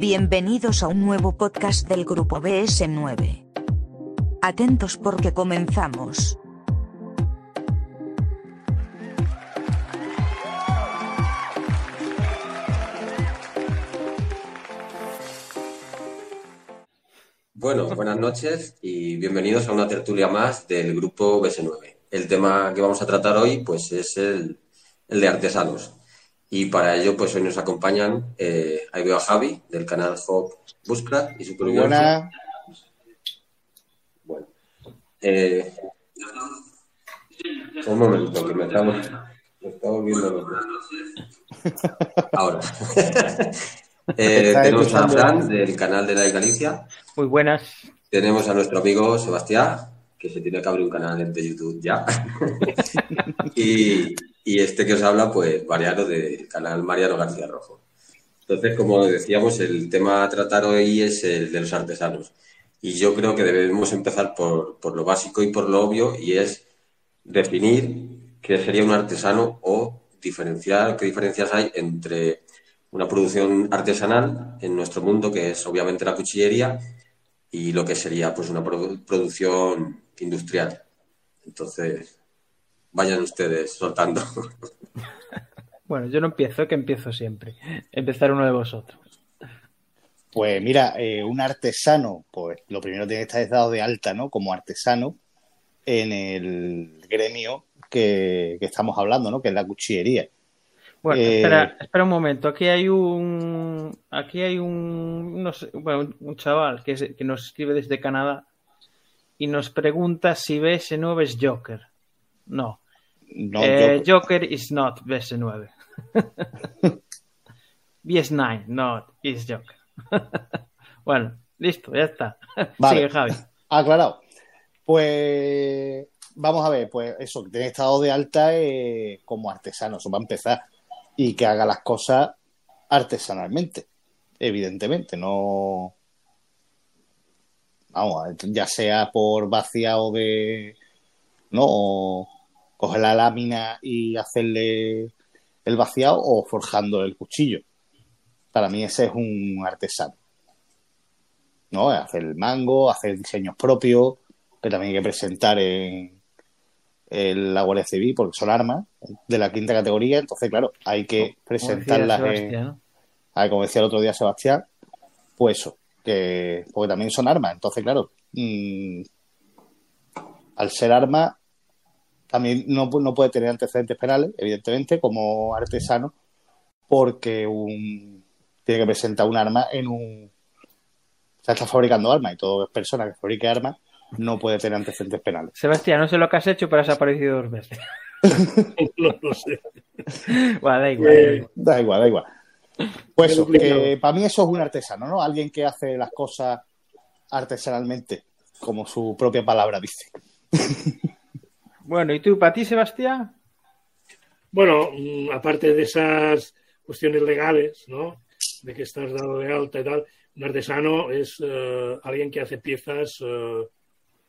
Bienvenidos a un nuevo podcast del grupo BS9. Atentos porque comenzamos. Bueno, buenas noches y bienvenidos a una tertulia más del grupo BS9. El tema que vamos a tratar hoy pues es el, el de artesanos. Y para ello, pues hoy nos acompañan, eh, ahí veo a Javi, del canal Hop Bushcraft y su Buena. Bueno. Eh, un momento, que me estamos, me estamos viendo los Ahora. eh, tenemos a Fran, del canal de la Galicia. Muy buenas. Tenemos a nuestro amigo Sebastián, que se tiene que abrir un canal de YouTube ya. y, y este que os habla, pues Mariano del canal Mariano García Rojo. Entonces, como decíamos, el tema a tratar hoy es el de los artesanos. Y yo creo que debemos empezar por, por lo básico y por lo obvio, y es definir qué sería un artesano o diferenciar qué diferencias hay entre una producción artesanal en nuestro mundo, que es obviamente la cuchillería, y lo que sería pues una produ- producción industrial. Entonces, vayan ustedes soltando. Bueno, yo no empiezo, que empiezo siempre. Empezar uno de vosotros. Pues mira, eh, un artesano, pues lo primero tiene que estar dado de alta, ¿no? Como artesano en el gremio que, que estamos hablando, ¿no? Que es la cuchillería. Bueno, Eh, espera, espera un momento. Aquí hay un. Aquí hay un. no sé, bueno, un- chaval que, es- que nos escribe desde Canadá y nos pregunta si BS9 es Joker. No. No, Eh, Joker is not BS9. BS9, not is Joker. bueno, listo, ya está. Vale. Sigue, Javi. aclarado. Pues vamos a ver, pues eso, que tiene dado de alta eh, como artesano, eso va a empezar. Y que haga las cosas artesanalmente, evidentemente, no. Vamos, ya sea por vaciado de. ¿No? O coger la lámina y hacerle el vaciado o forjando el cuchillo. Para mí ese es un artesano. ¿no? Hacer el mango, hacer diseños propios, que también hay que presentar en, en la Guardia Civil, porque son armas de la quinta categoría, entonces, claro, hay que Como decía presentarlas como decía el otro día Sebastián, pues eso, que, porque también son armas, entonces, claro, mm, al ser armas, también no, no puede tener antecedentes penales, evidentemente, como artesano, porque un, tiene que presentar un arma en un... O sea, está fabricando armas y toda persona que fabrique armas no puede tener antecedentes penales. Sebastián, no sé lo que has hecho, pero has aparecido dos veces. no lo sé. Bueno, da igual. Eh, Da igual, da igual. Pues eso, que para mí eso es un artesano, ¿no? Alguien que hace las cosas artesanalmente, como su propia palabra dice. Bueno, ¿y tú, para ti, Sebastián? Bueno, mm, aparte de esas cuestiones legales, ¿no? De que estás dado de alta y tal, un artesano es eh, alguien que hace piezas eh,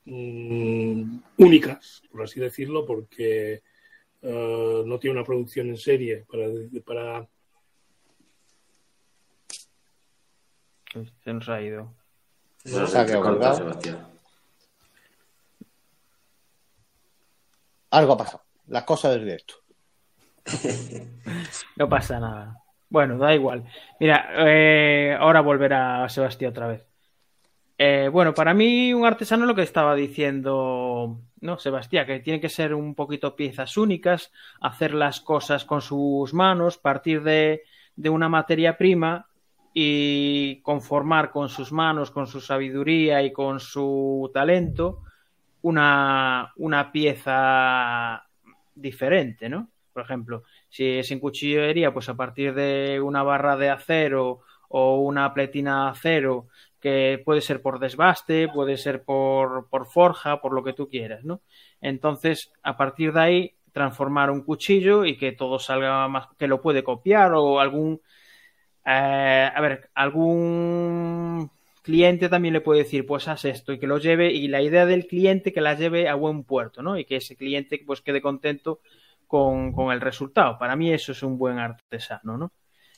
mm, únicas, por así decirlo, porque eh, no tiene una producción en serie para, para Uy, Se nos ha ido. No Se ha sé, quedado corta, colgado. Sebastián. Algo ha pasado. Las cosas del directo. No pasa nada. Bueno, da igual. Mira, eh, ahora volverá Sebastián otra vez. Eh, bueno, para mí un artesano lo que estaba diciendo, no, Sebastián, que tiene que ser un poquito piezas únicas, hacer las cosas con sus manos, partir de, de una materia prima y conformar con sus manos, con su sabiduría y con su talento una, una pieza diferente, ¿no? Por ejemplo, si es en cuchillería, pues a partir de una barra de acero o una pletina de acero, que puede ser por desbaste, puede ser por, por forja, por lo que tú quieras, ¿no? Entonces, a partir de ahí, transformar un cuchillo y que todo salga más, que lo puede copiar o algún, eh, a ver, algún cliente también le puede decir, pues haz esto y que lo lleve y la idea del cliente que la lleve a buen puerto, ¿no? Y que ese cliente pues quede contento con, con el resultado. Para mí eso es un buen artesano, ¿no?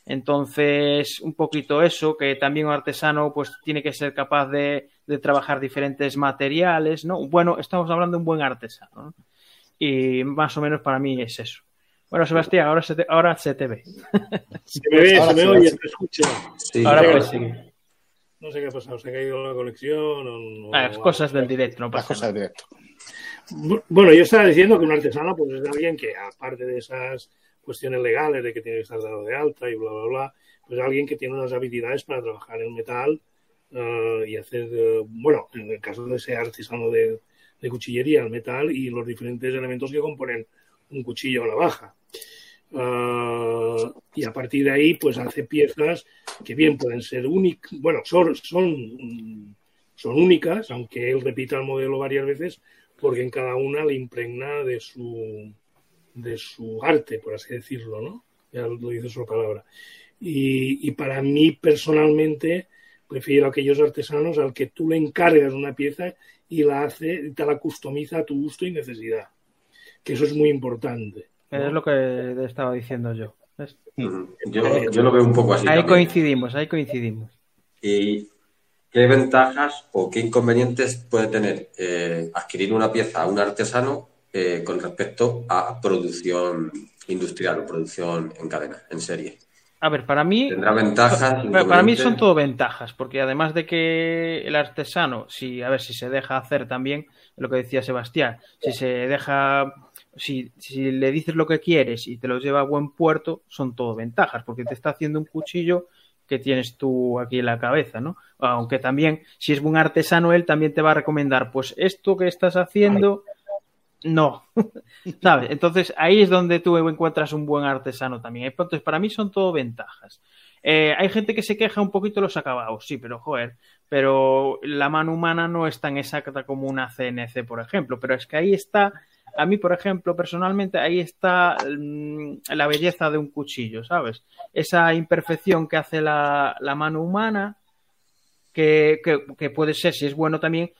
Entonces, un poquito eso, que también un artesano pues tiene que ser capaz de, de trabajar diferentes materiales, ¿no? Bueno, estamos hablando de un buen artesano, ¿no? Y más o menos para mí es eso. Bueno, Sebastián, ahora se te, ahora se te ve. Se me ve, Ahora se me oye, se escucha. Sí, ahora pues sí. No sé qué ha pasado, se ha caído la conexión o... Ah, o- cosas del directo, no Las pasa cosas nada. directo. Bu- Bueno, yo estaba diciendo que un artesano pues es alguien que, aparte de esas cuestiones legales de que tiene que estar dado de alta y bla, bla, bla, pues alguien que tiene unas habilidades para trabajar el metal eh, y hacer, eh, bueno, en el caso de ese artesano de, de cuchillería, el metal y los diferentes elementos que componen un cuchillo o navaja. Eh, y a partir de ahí, pues hace piezas que bien pueden ser únicas, bueno, son, son, son únicas, aunque él repita el modelo varias veces, porque en cada una le impregna de su, de su arte, por así decirlo, ¿no? Ya lo dice su palabra. Y, y para mí, personalmente, prefiero aquellos artesanos al que tú le encargas una pieza y la hace, te la customiza a tu gusto y necesidad. Que eso es muy importante. Es lo que estaba diciendo yo. Yo, yo lo veo un poco así. Ahí también. coincidimos, ahí coincidimos. ¿Y qué ventajas o qué inconvenientes puede tener eh, adquirir una pieza a un artesano eh, con respecto a producción industrial o producción en cadena, en serie? A ver, para mí, ¿Tendrá ventajas? para mí son todo ventajas, porque además de que el artesano, si, a ver, si se deja hacer también, lo que decía Sebastián, si se deja, si, si le dices lo que quieres y te lo lleva a buen puerto, son todo ventajas, porque te está haciendo un cuchillo que tienes tú aquí en la cabeza, ¿no? Aunque también, si es buen artesano, él también te va a recomendar, pues esto que estás haciendo, no, ¿sabes? Entonces ahí es donde tú encuentras un buen artesano también. Entonces para mí son todo ventajas. Eh, hay gente que se queja un poquito los acabados, sí, pero joder, pero la mano humana no es tan exacta como una CNC, por ejemplo, pero es que ahí está, a mí, por ejemplo, personalmente, ahí está mm, la belleza de un cuchillo, ¿sabes? Esa imperfección que hace la, la mano humana, que, que, que puede ser, si es bueno también,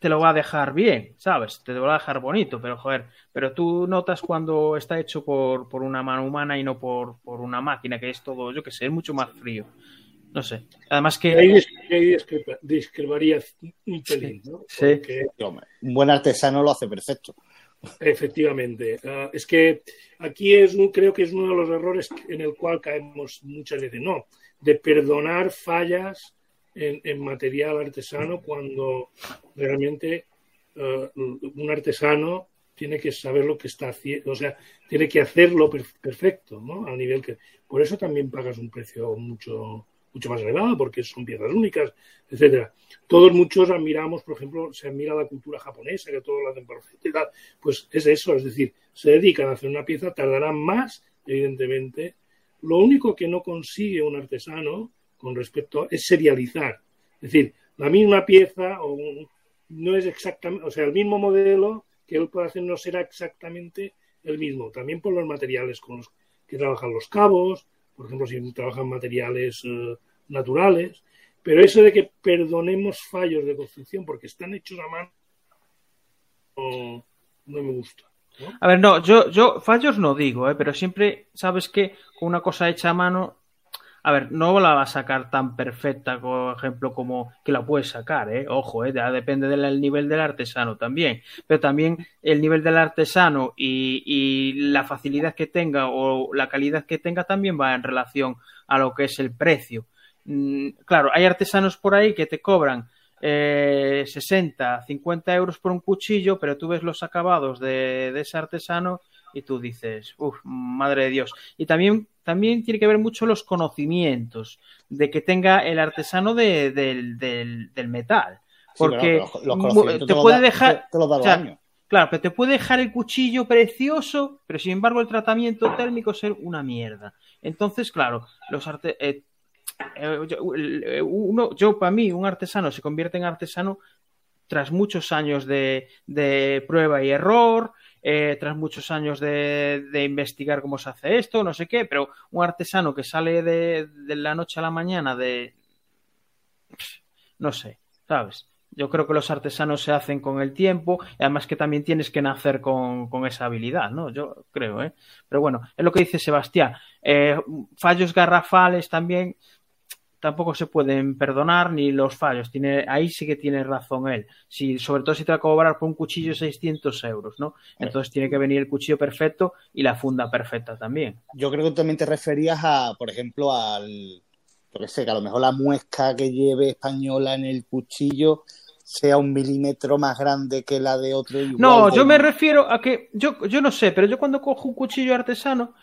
te lo va a dejar bien, ¿sabes? Te lo va a dejar bonito, pero joder, pero tú notas cuando está hecho por, por una mano humana y no por, por una máquina, que es todo, yo que sé, es mucho más frío. No sé. Además que... Ahí, ahí discrepa- discreparía un pelín, ¿no? Sí. Porque Sí, hombre, un buen artesano lo hace perfecto. Efectivamente. Ah, es que aquí es creo que es uno de los errores en el cual caemos muchas veces. No, de perdonar fallas en, material artesano cuando realmente eh, un artesano tiene que saber lo que está haciendo, o sea, tiene que hacerlo per- perfecto, ¿no? A nivel que. Por eso también pagas un precio mucho mucho más elevado, porque son piezas únicas, etcétera. Todos muchos admiramos, por ejemplo, se admira la cultura japonesa, que todos lo hacen perfecto y tal. Pues es eso, es decir, se dedican a hacer una pieza, tardarán más, evidentemente. Lo único que no consigue un artesano con respecto a, es serializar. Es decir, la misma pieza o un- no es exactamente, o sea, el mismo modelo que él puede hacer no será exactamente el mismo. También por los materiales con los que trabajan los cabos, por ejemplo, si trabajan materiales eh, naturales. Pero eso de que perdonemos fallos de construcción porque están hechos a mano, no, me gusta. A ver, no, yo, yo fallos no digo, ¿eh? pero siempre sabes que con una cosa hecha a mano, a ver, no la va a sacar tan perfecta, por ejemplo, como que la puedes sacar, ¿eh? Ojo, ¿eh? Ya depende del nivel del artesano también, pero también el nivel del artesano y, y la facilidad que tenga o la calidad que tenga también va en relación a lo que es el precio. Mm, claro, hay artesanos por ahí que te cobran eh, 60, 50 euros por un cuchillo, pero tú ves los acabados de, de ese artesano y tú dices, uff, madre de Dios. Y también, también tiene que ver mucho los conocimientos de que tenga el artesano de- del, del- del metal. Sí, Porque pero los- te puede da- dejar... te o sea. Claro, pero te puede dejar el cuchillo precioso, pero sin embargo el tratamiento térmico ser una mierda. Entonces, claro, los arte eh, eh, eh, uno, yo para mí un artesano se convierte en artesano tras muchos años de, de prueba y error, eh, tras muchos años de, de investigar cómo se hace esto, no sé qué, pero un artesano que sale de, de la noche a la mañana de, no sé, ¿sabes? Yo creo que los artesanos se hacen con el tiempo, y además que también tienes que nacer con, con esa habilidad, ¿no? Yo creo, ¿eh? Pero bueno, es lo que dice Sebastián. Eh, fallos garrafales también tampoco se pueden perdonar ni los fallos. Tiene, ahí sí que tiene razón él. Si, sobre todo si te va a cobrar por un cuchillo 600 euros, ¿no? Entonces tiene que venir el cuchillo perfecto y la funda perfecta también. Yo creo que también te referías a, por ejemplo, al, yo qué sé, que a lo mejor la muesca que lleve española en el cuchillo sea un milímetro más grande que la de otro. Igual No, de- yo me refiero a que, yo, yo no sé, pero yo cuando cojo un cuchillo artesano,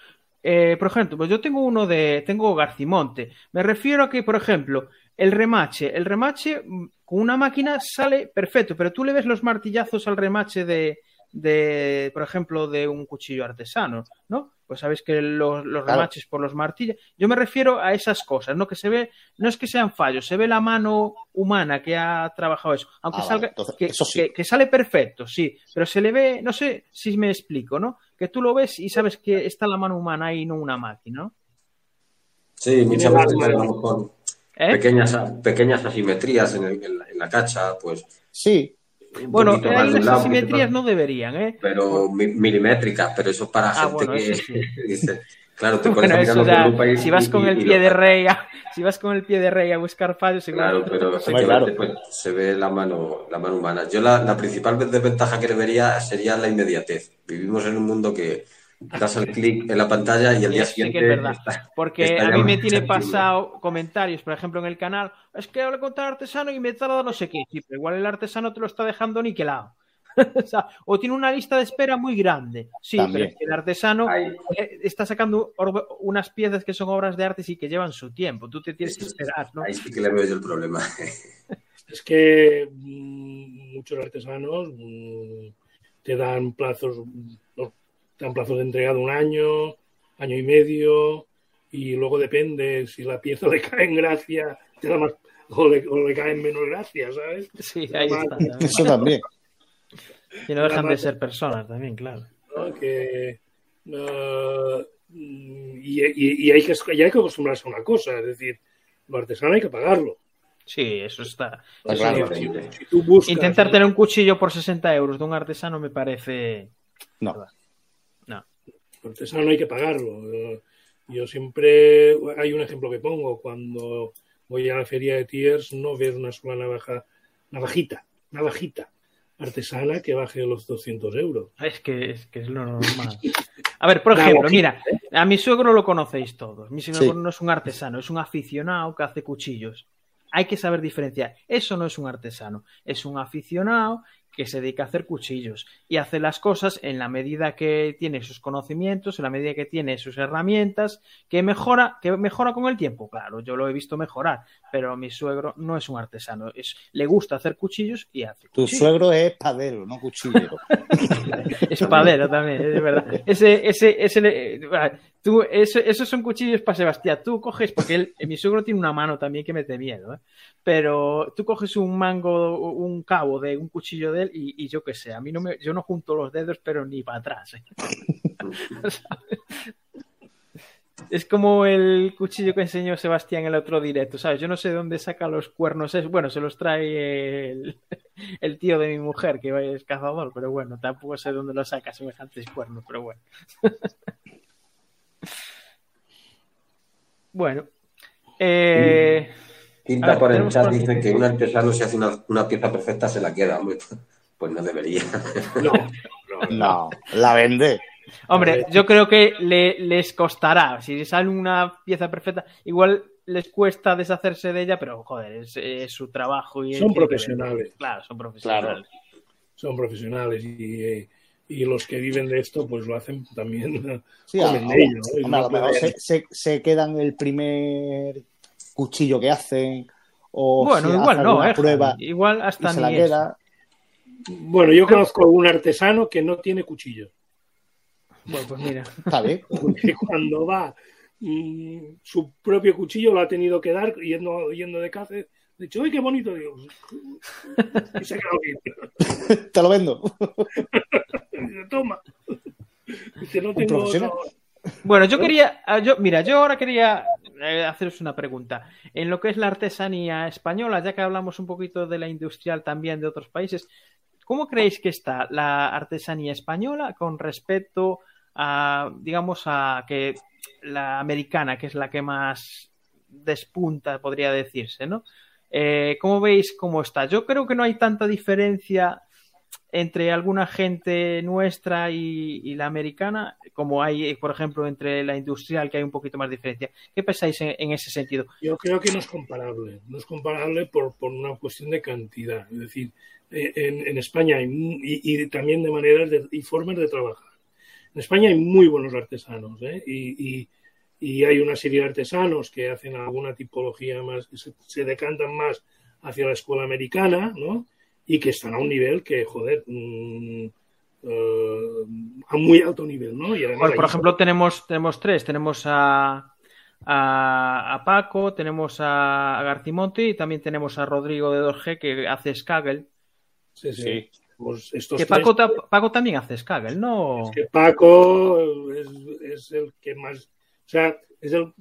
eh, por ejemplo, pues yo tengo uno de, tengo Garcimonte. Me refiero a que, por ejemplo, el remache, el remache mm, con una máquina sale perfecto, pero tú le ves los martillazos al remache de, de por ejemplo, de un cuchillo artesano, ¿no? Pues sabes que los, los Claro. remaches por los martillos. Yo me refiero a esas cosas, ¿no? Que se ve, no es que sean fallos, se ve la mano humana que ha trabajado eso. Aunque Ah, vale, salga, entonces, que, eso sí. que- que sale perfecto, sí, pero se le ve, no sé si me explico, ¿no? Que tú lo ves y sabes que está la mano humana ahí, no una máquina, ¿no? Sí, muchas veces tenemos con ¿Eh? pequeñas, pequeñas asimetrías en, el- en la, en la cacha, pues Sí, Bueno, las asimetrías no deberían, ¿eh? pero mi- milimétricas, pero eso para Ah, gente bueno, que sí. dice, claro, te Bueno, eso ya, y- si vas con y- el y pie lo de rey, a, si vas con el pie de rey a buscar fallos, Claro, pero claro. pues, se ve la mano, la mano humana. Yo la, la principal desventaja que le vería sería la inmediatez. Vivimos en un mundo que das el clic en la pantalla y al día Sí, sí siguiente que es verdad. está- Porque está a mí me tiene pasado comentarios, por ejemplo, en el canal, es que hablo con tal artesano y me tarda no sé qué. Sí, pero igual el artesano te lo está dejando niquelado. o, sea, o tiene una lista de espera muy grande. Sí, También. pero es que el artesano eh, está sacando or- unas piezas que son obras de arte y que llevan su tiempo. Tú te tienes que esperar, ¿no? Ahí sí que le veo yo el problema. Es que mm, muchos artesanos mm, te dan plazos, dan plazos de entrega de un año, año y medio, y luego depende si la pieza le cae en gracia, te da más, o le, o le cae en menos gracia, ¿sabes? Sí, ahí está. también. eso también. Y no dejan de ser personas también, claro. ¿no? Que, eh, y, y- y hay que, y hay que acostumbrarse a una cosa, es decir, lo artesano hay que pagarlo. Sí, eso está. Claro. Si, si tú buscas, Intentar tener un cuchillo por 60 euros de un artesano me parece. No. No. El artesano hay que pagarlo. Eh, Yo siempre, hay un ejemplo que pongo, cuando voy a la feria de Tiers no ves una sola navaja, navajita, navajita artesana que baje los 200 euros. Es que, es que es lo normal. A ver, por ejemplo, mira, a mi suegro lo conocéis todos. Mi suegro Sí. no es un artesano, es un aficionado que hace cuchillos. Hay que saber diferenciar. Eso no es un artesano, es un aficionado que se dedica a hacer cuchillos y hace las cosas en la medida que tiene sus conocimientos, en la medida que tiene sus herramientas, que mejora, que mejora con el tiempo. Claro, yo lo he visto mejorar, pero mi suegro no es un artesano, es, le gusta hacer cuchillos y hace Tu cuchillos. suegro es espadero, no cuchillero. Espadero también, es verdad. Ese, ese, ese, tú, ese- esos son cuchillos para Sebastián. Tú coges, porque él, mi suegro tiene una mano también que mete miedo, ¿eh? pero tú coges un mango, un cabo de un cuchillo de él y, y yo qué sé, a mí no me, yo no junto los dedos, pero ni para atrás. ¿eh? Es como el cuchillo que enseñó Sebastián en el otro directo, ¿sabes? Yo no sé dónde saca los cuernos. Es, bueno, se los trae el, el tío de mi mujer, que es cazador, pero bueno, tampoco sé dónde los saca semejantes cuernos, pero bueno. bueno. Eh, A Tinta ver, por el chat dice que un artesano si hace una, una pieza perfecta se la queda. Hombre, Pues no debería. No, no, No, la vende. hombre, yo creo que le- les costará. Si sale una pieza perfecta, igual les cuesta deshacerse de ella, pero joder, es, es su trabajo. y Son que profesionales. Claro, son profesionales. son profesionales y, y los que viven de esto pues lo hacen también. Sí, a, comen de ello, ¿no? Y hombre, a lo mejor se, se, se quedan el primer cuchillo que hacen. O Bueno, si igual hacen no, una eh, prueba. Igual y hasta se la ni eso. queda. Bueno, yo conozco a un artesano que no tiene cuchillo. Bueno, pues mira. Está bien. Porque cuando va mm, su propio cuchillo lo ha tenido que dar yendo, yendo de caza. De hecho, ¡ay, qué bonito! Digo, y se ha quedado bien. Te lo vendo. Dice, toma. Dice, no tengo. Bueno, yo quería, ah, yo, mira, yo ahora quería eh, haceros una pregunta. En lo que es la artesanía española, ya que hablamos un poquito de la industrial también de otros países, ¿cómo creéis que está la artesanía española con respecto a, digamos, a que la americana, que es la que más despunta, podría decirse, ¿no? Eh, ¿Cómo veis cómo está? Yo creo que no hay tanta diferencia entre alguna gente nuestra y, la americana, como hay, por ejemplo, entre la industrial, que hay un poquito más de diferencia. ¿Qué pensáis en, ese sentido? Yo creo que no es comparable. No es comparable por, una cuestión de cantidad. Es decir, eh, en, España y, también de maneras y formas de trabajar. En España hay muy buenos artesanos ¿eh? y, hay una serie de artesanos que hacen alguna tipología más, se, se decantan más hacia la escuela americana, ¿no? y que están a un nivel que, joder, mm, eh, a muy alto nivel, ¿no? por ejemplo, tenemos, tenemos tres, tenemos a, a, Paco, tenemos a, Garcimonte y también tenemos a Rodrigo de Dorge que hace Skagel. Sí, sí. Pues que Paco, Paco, también hace Skagel, ¿no? Es que Paco es, es, el que más, o sea, es, el,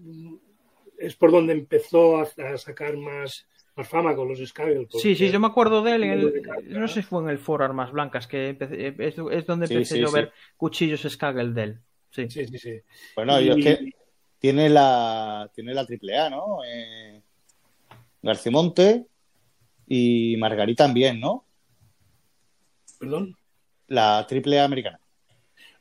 es por donde empezó a sacar más más fama con los Skagel. Sí, sí, yo me acuerdo de él, en el, no sé si fue en el foro Armas Blancas, que es, donde empecé yo a ver cuchillos Skagel de él. Sí, sí, sí. Bueno, y... es que tiene la, tiene la AAA, ¿no? Eh, Garcimonte y Margarita también, ¿no? ¿Perdón? La AAA americana.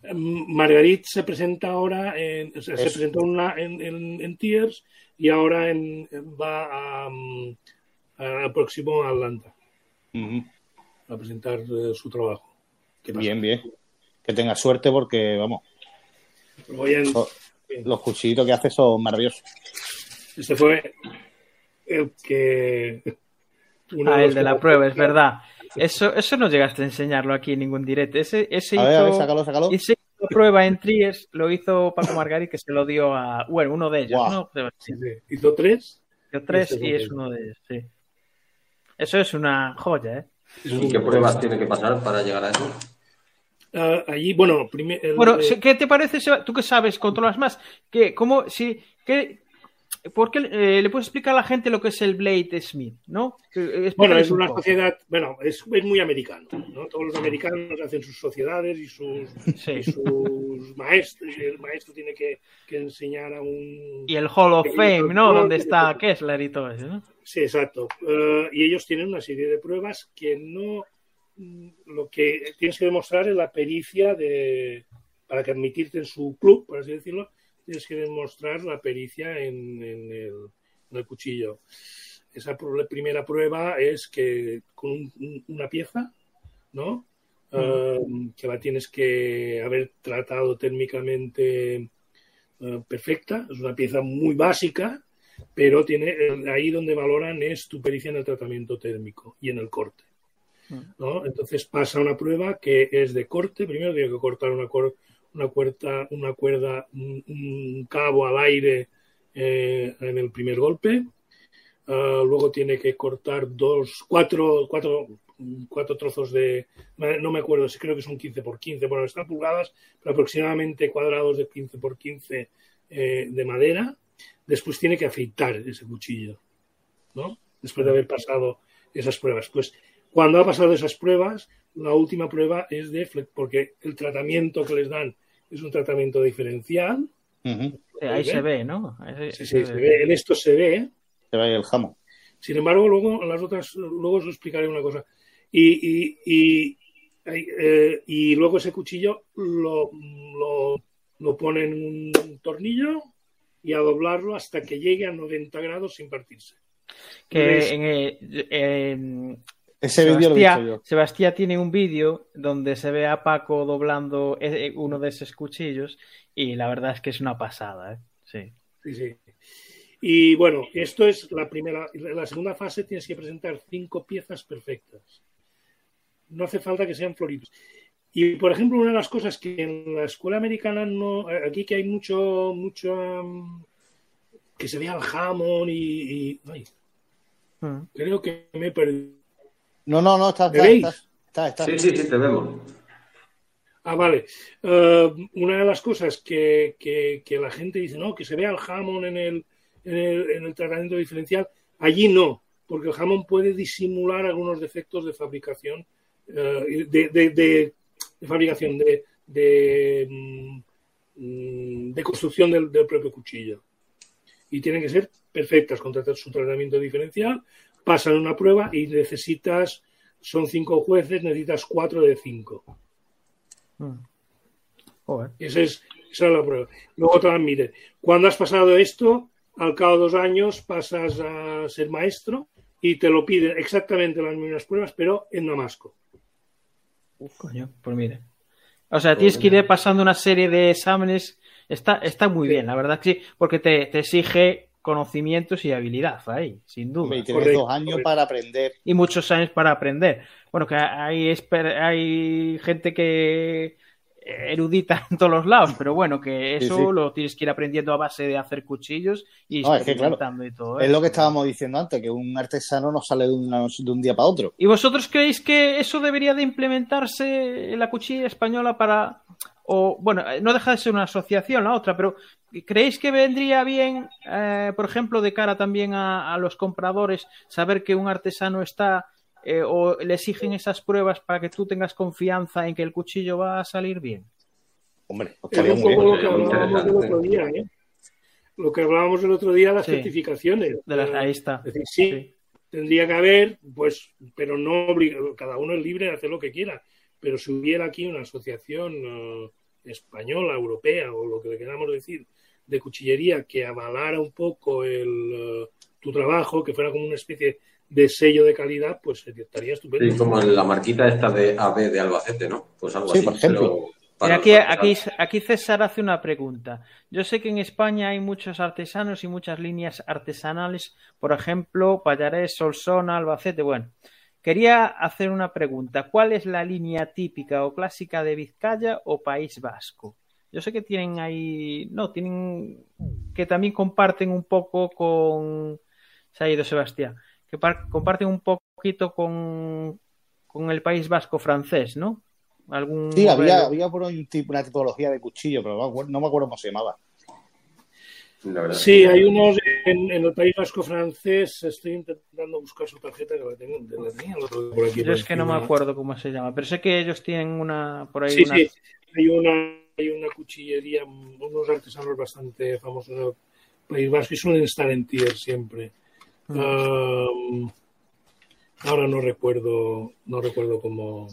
Em, Margarit se presenta ahora, en, se presentó una, en, en, Tiers y ahora en, va a, mm, al próximo Atlanta a presentar eh, su trabajo. Bien, bien. Que tenga suerte porque, vamos, los cuchillitos que hace son maravillosos. Este fue el que... Ah, el de la prueba, es verdad. Eso, eso no llegaste a enseñarlo aquí en ningún directo. Ese, ese a ver, hizo, sácalo, sácalo. Ese hizo prueba en Tries, lo hizo Paco Margari, que se lo dio a. Bueno, uno de ellos, ¿no? ¿Hizo tres? Hizo tres y es uno de ellos, sí. Eso es una joya, ¿eh? ¿Y qué pruebas tiene que pasar para llegar a eso? Uh, allí, bueno, primero. Bueno, ¿qué te parece? Tú que sabes, controlas más. Que, ¿Cómo, si, qué, ¿Por qué eh, le puedes explicar a la gente lo que es el Blade Smith, no? Bueno, es una sociedad, bueno, es, muy americano, ¿no? Todos los americanos hacen sus sociedades y sus, sus maestros, y el maestro tiene que, enseñar a un... Y el Hall of Fame, ¿no? Donde está Kessler y todo eso, ¿no? Sí, exacto. Eh, y ellos tienen una serie de pruebas que no... Mm, lo que tienes que demostrar es la pericia de para que admitirte en su club, por así decirlo, tienes que demostrar la pericia en, el, cuchillo. Esa primera prueba es que con una pieza, ¿no? Ah, que la tienes que haber tratado térmicamente ah, perfecta, es una pieza muy básica, pero tiene ahí donde valoran es tu pericia en el tratamiento térmico y en el corte. ¿no? Entonces pasa una prueba que es de corte, primero tiene que cortar una, una cuerda, una cuerda un, cabo al aire eh, en el primer golpe. Ah, luego tiene que cortar dos, cuatro, cuatro, cuatro trozos de, no me acuerdo, si creo que son 15 por 15, bueno, están pulgadas, pero aproximadamente cuadrados de 15 por 15 eh, de madera. Después tiene que afeitar ese cuchillo, ¿no? Después de haber pasado esas pruebas. Pues cuando ha pasado esas pruebas, la última prueba es de porque el tratamiento que les dan es un tratamiento diferencial. ahí se ve, ¿no? sí, sí, se, ve. En esto se ve. Se ve el jamón. Sin embargo, luego las otras, luego os explicaré una cosa. Y, y, y, eh, y luego ese cuchillo lo, lo, lo pone en un tornillo y a doblarlo hasta que llegue a 90 grados sin partirse. Que en, ese vídeo Sebastián tiene un vídeo donde se ve a Paco doblando e, e, uno de esos cuchillos y la verdad es que es una pasada, ¿eh? Sí. Sí, sí. Y bueno, esto es la primera. En la segunda fase tienes que presentar cinco piezas perfectas. No hace falta que sean floridos. Y por ejemplo, una de las cosas que en la escuela americana no. Aquí que hay mucho. mucho um, que se vea el jamón y. Mm. Creo que me he perdido. No, no, no, está, está, está, Sí, sí, sí, te vemos. Ah, vale. Eh, una de las cosas que, que, la gente dice, no, que se vea el jamón en el, en el, en el tratamiento diferencial. Allí no, porque el jamón puede disimular algunos defectos de fabricación, eh, de, de, de, de fabricación, de, de, mm, de construcción del, del propio cuchillo. Y tienen que ser perfectas con tra- su tratamiento diferencial, pasan una prueba y necesitas, son cinco jueces, necesitas cuatro de cinco. Mm. Joder. Esa es, esa es la prueba. Luego te admiten. Cuando has pasado esto, al cabo de dos años pasas a ser maestro y te lo piden exactamente las mismas pruebas, pero en Damasco. Coño, pues mire. O sea, tienes que ir pasando una serie de exámenes. Está, está muy Sí. bien, la verdad que sí, porque te, te exige conocimientos y habilidad ahí, sin duda. Y tienes Correcto, dos años correcto. para aprender. Y muchos años para aprender. Bueno, que hay, hay gente que erudita en todos los lados, pero bueno, que eso sí. lo tienes que ir aprendiendo a base de hacer cuchillos y No, es que claro, experimentando y todo Es eso. lo que estábamos diciendo antes, que un artesano no sale de, una- de un día para otro. ¿Y vosotros creéis que eso debería de implementarse en la cuchilla española para... O, bueno, no deja de ser una asociación la otra, pero ¿creéis que vendría bien, eh, por ejemplo, de cara también a, a los compradores, saber que un artesano está eh, o le exigen esas pruebas para que tú tengas confianza en que el cuchillo va a salir bien? Hombre, pues Es un poco lo que hablábamos el otro día, ¿eh? Lo que hablábamos el otro día, las Sí. certificaciones. De las, Eh, ahí está. Es decir, sí, tendría que haber, pues, pero no obliga, cada uno es libre de hacer lo que quiera. Pero si hubiera aquí una asociación eh, española, europea o lo que le queramos decir, de cuchillería que avalara un poco el, eh, tu trabajo, que fuera como una especie de sello de calidad, pues estaría estupendo. Sí, como la marquita esta de AB de Albacete, ¿no? Pues algo Sí, así. por ejemplo. pero aquí, aquí César hace una pregunta. Yo sé que en España hay muchos artesanos y muchas líneas artesanales, por ejemplo, Pallarés, Solsona, Albacete. Bueno, quería hacer una pregunta. ¿Cuál es la línea típica o clásica de Vizcaya o País Vasco? Yo sé que tienen ahí, no, tienen que también comparten un poco con, se ha ido Sebastián, que par- comparten un poquito con, con el País Vasco francés, ¿no? Algún Sí, había, había por un tipo, una tipología de cuchillo, pero no me acuerdo cómo se llamaba. La verdad. Sí, hay unos en, en el País Vasco francés. Estoy intentando buscar su tarjeta que la tengo, la tenía por aquí. Yo por es que no me acuerdo cómo se llama, pero sé que ellos tienen una por ahí Sí, una sí, hay una, hay una cuchillería, unos artesanos bastante famosos en el País Vasco y suelen estar en tier siempre. Mm. Um, ahora no recuerdo, no recuerdo cómo.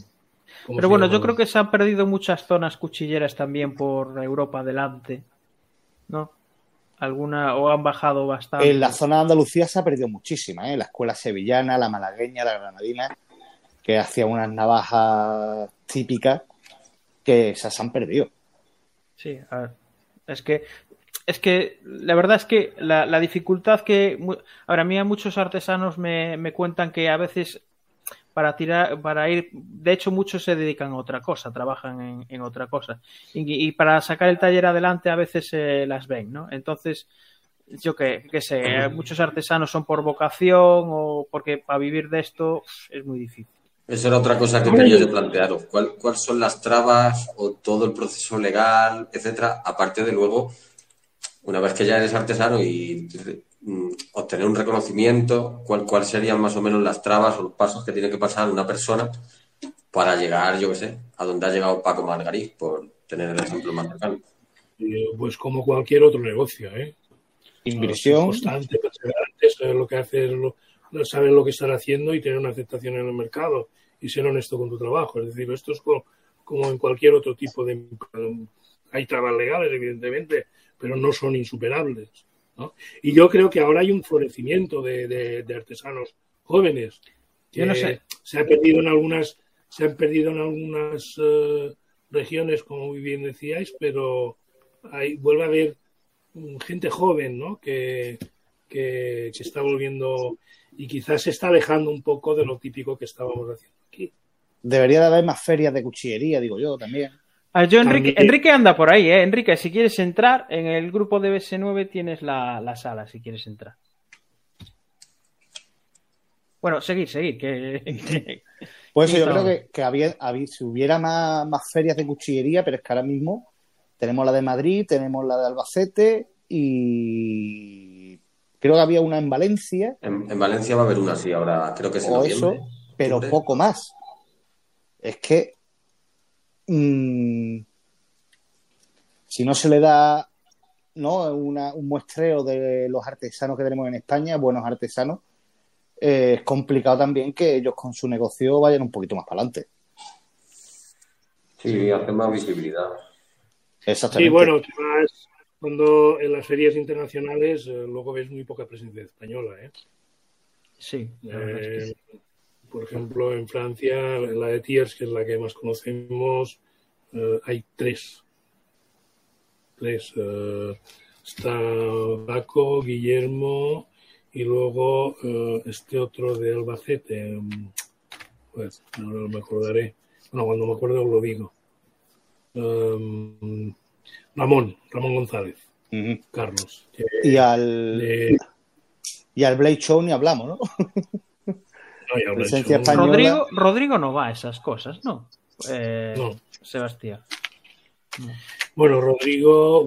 cómo Pero bueno, yo creo que se han perdido muchas zonas cuchilleras también por Europa adelante, ¿no? Alguna o han bajado bastante. En la zona de Andalucía se ha perdido muchísima, ¿eh? La escuela sevillana, la malagueña, la granadina, que hacían unas navajas típicas que esas se han perdido. Sí, a ver, es que es que la verdad es que la, la dificultad que ahora a mí a muchos artesanos me, me cuentan que a veces para tirar para ir de hecho muchos se dedican a otra cosa trabajan en, en otra cosa y, y para sacar el taller adelante a veces se las ven no entonces yo qué, qué sé muchos artesanos son por vocación o porque para vivir de esto es muy difícil Eso era otra cosa que quería yo plantearos. ¿Cuál- ¿Cuáles son las trabas o todo el proceso legal, etcétera? Aparte de luego, una vez que ya eres artesano y obtener un reconocimiento, ¿cuál, ¿cuáles serían más o menos las trabas o los pasos que tiene que pasar una persona para llegar, yo qué sé, a donde ha llegado Paco Margarit, por tener el ejemplo más cercano? Eh, Pues como cualquier otro negocio, ¿eh? Inversión, constante, perseverante, saber lo que hacer, lo- saber lo que estar haciendo y tener una aceptación en el mercado y ser honesto con tu trabajo. Es decir, esto es co- como, en cualquier otro tipo de... Hay trabas legales, evidentemente, pero no son insuperables. ¿No? Y yo creo que ahora hay un florecimiento de, de- de artesanos jóvenes. Que Yo no sé. Se ha perdido en algunas, se han perdido en algunas eh, regiones, como muy bien decíais, pero hay, vuelve a haber mm, gente joven, ¿no? Que, que, que está volviendo y quizás se está alejando un poco de lo típico que estábamos haciendo aquí. debería de haber más ferias de cuchillería, digo yo también. A ver, yo, Enrique, Enrique anda por ahí, ¿eh? Enrique, si quieres entrar, en el grupo de BS9 tienes la, la sala, si quieres entrar. Bueno, seguir, seguir, que... Eso Sí, yo creo que, que había, había- si hubiera más, más ferias de cuchillería, pero es que ahora mismo tenemos la de Madrid, tenemos la de Albacete y Creo que había una en Valencia En, en Valencia va a haber una así ahora, creo que es en o eso, pero poco más. Es que mm, si no se le da ¿no? Una- un muestreo de los artesanos que tenemos en España, buenos artesanos, eh, es complicado también que ellos con su negocio vayan un poquito más para adelante. Sí, hacer más visibilidad. Exactamente. Sí, bueno, además, cuando en las ferias internacionales eh, luego ves muy poca presencia española. ¿eh? Sí, la verdad es que sí. Por ejemplo, en Francia, la de Tiers, que es la que más conocemos, eh, hay tres. Tres. eh, está Paco, Guillermo y luego eh, este otro de Albacete. Pues ahora no me acordaré. Bueno, cuando me acuerdo lo digo. Um, Ramón, Ramón González. Carlos. que Y al, de- y al Blade Show ni hablamos, ¿no? no, Presencia española. Rodrigo, Rodrigo no va a esas cosas, ¿no? Eh, No. Sebastián. Bueno, Rodrigo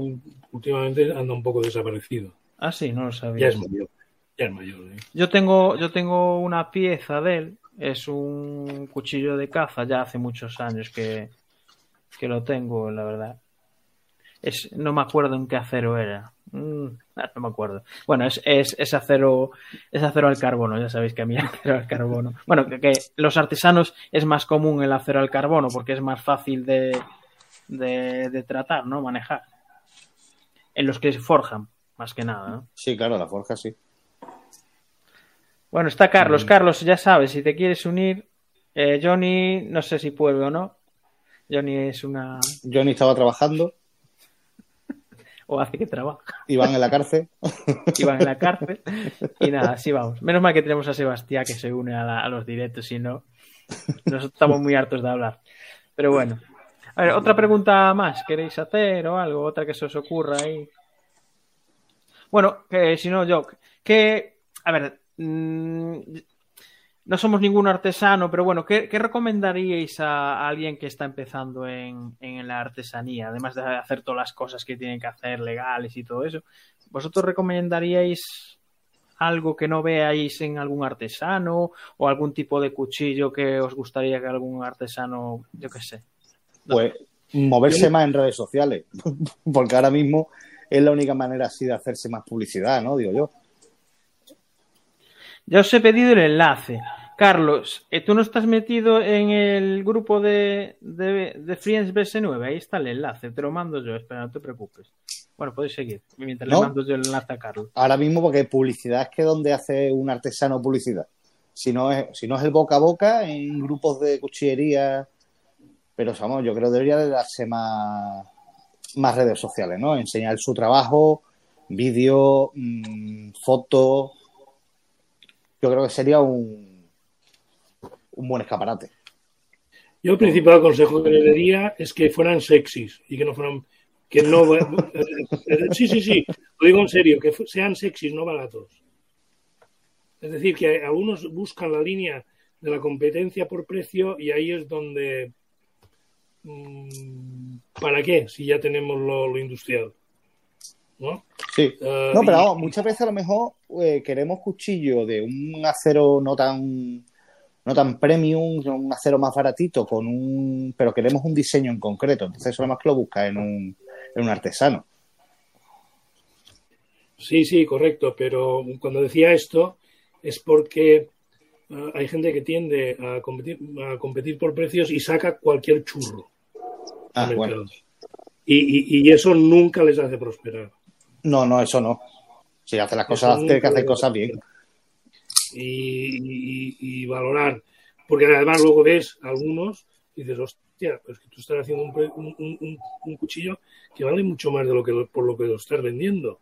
últimamente anda un poco desaparecido. Ah, sí, no lo sabía. Ya es mayor. Ya es mayor. ¿eh? Yo tengo, yo tengo una pieza de él, es un cuchillo de caza, ya hace muchos años que, que lo tengo, la verdad. Es, no me acuerdo en qué acero era. Mm, ah, no me acuerdo. Bueno, es, es, es acero, es acero al carbono, ya sabéis que a mí el acero al carbono. Bueno, que, que los artesanos es más común el acero al carbono porque es más fácil de, de, de tratar, ¿no? Manejar. En los que se forjan, más que nada, ¿no? Sí, claro, la forja sí. Bueno, está Carlos. Carlos, ya sabes, si te quieres unir, eh, Johnny, no sé si puede o no. Johnny es una. Johnny estaba trabajando, o hace que trabaja. iban en la cárcel. Iban en la cárcel. Y nada, así vamos. Menos mal que tenemos a Sebastián que se une a, la- a los directos, si no, nos estamos muy hartos de hablar. Pero bueno. A ver, otra pregunta más. ¿Queréis hacer o algo? Otra que se os ocurra ahí. Bueno, que si no, yo. Que. A ver. mm, no somos ningún artesano, pero bueno, ¿qué, recomendaríais a, a alguien que está empezando en, en la artesanía? Además de hacer todas las cosas que tienen que hacer legales y todo eso. ¿Vosotros recomendaríais algo que no veáis en algún artesano o algún tipo de cuchillo que os gustaría que algún artesano, yo qué sé? Pues moverse más en redes sociales, porque ahora mismo es la única manera así de hacerse más publicidad, ¿no? Digo yo. Ya os he pedido el enlace. Carlos, eh, ¿tú no estás metido en el grupo de, de, de Friends BS9? Ahí está el enlace, te lo mando yo, espera, no te preocupes. Bueno, podéis seguir, mientras No. le mando yo el enlace a Carlos. Ahora mismo porque publicidad es que donde hace un artesano publicidad. Si no es, si no es el boca a boca en grupos de cuchillería, pero vamos, yo creo que debería de darse más, más redes sociales, ¿no? Enseñar su trabajo, vídeo, mm, fotos. Yo creo que sería un, un buen escaparate. Yo el principal consejo que le daría es que fueran sexys y que no fueran que no sí sí sí lo digo en serio que sean sexys no baratos. Es decir que algunos buscan la línea de la competencia por precio y ahí es donde mm, para qué si ya tenemos lo, lo industrial no Sí. Eh, No, pero y- muchas veces a lo mejor eh, queremos cuchillo de un acero no tan no tan premium, un acero más baratito, con un pero queremos un diseño en concreto. Entonces eso más que lo busca en un, en un artesano. Sí, sí, correcto, pero cuando decía esto es porque eh, hay gente que tiende a competir, a competir por precios y saca cualquier churro. Ah, bueno. y- y eso nunca les hace prosperar. No, no, eso no. Si hace las cosas, tiene que hacer cosas bien. Y, y- y valorar. Porque además luego ves algunos y dices, hostia, pues que tú estás haciendo un, un- un- un- un cuchillo que vale mucho más de lo que por lo que lo estás vendiendo.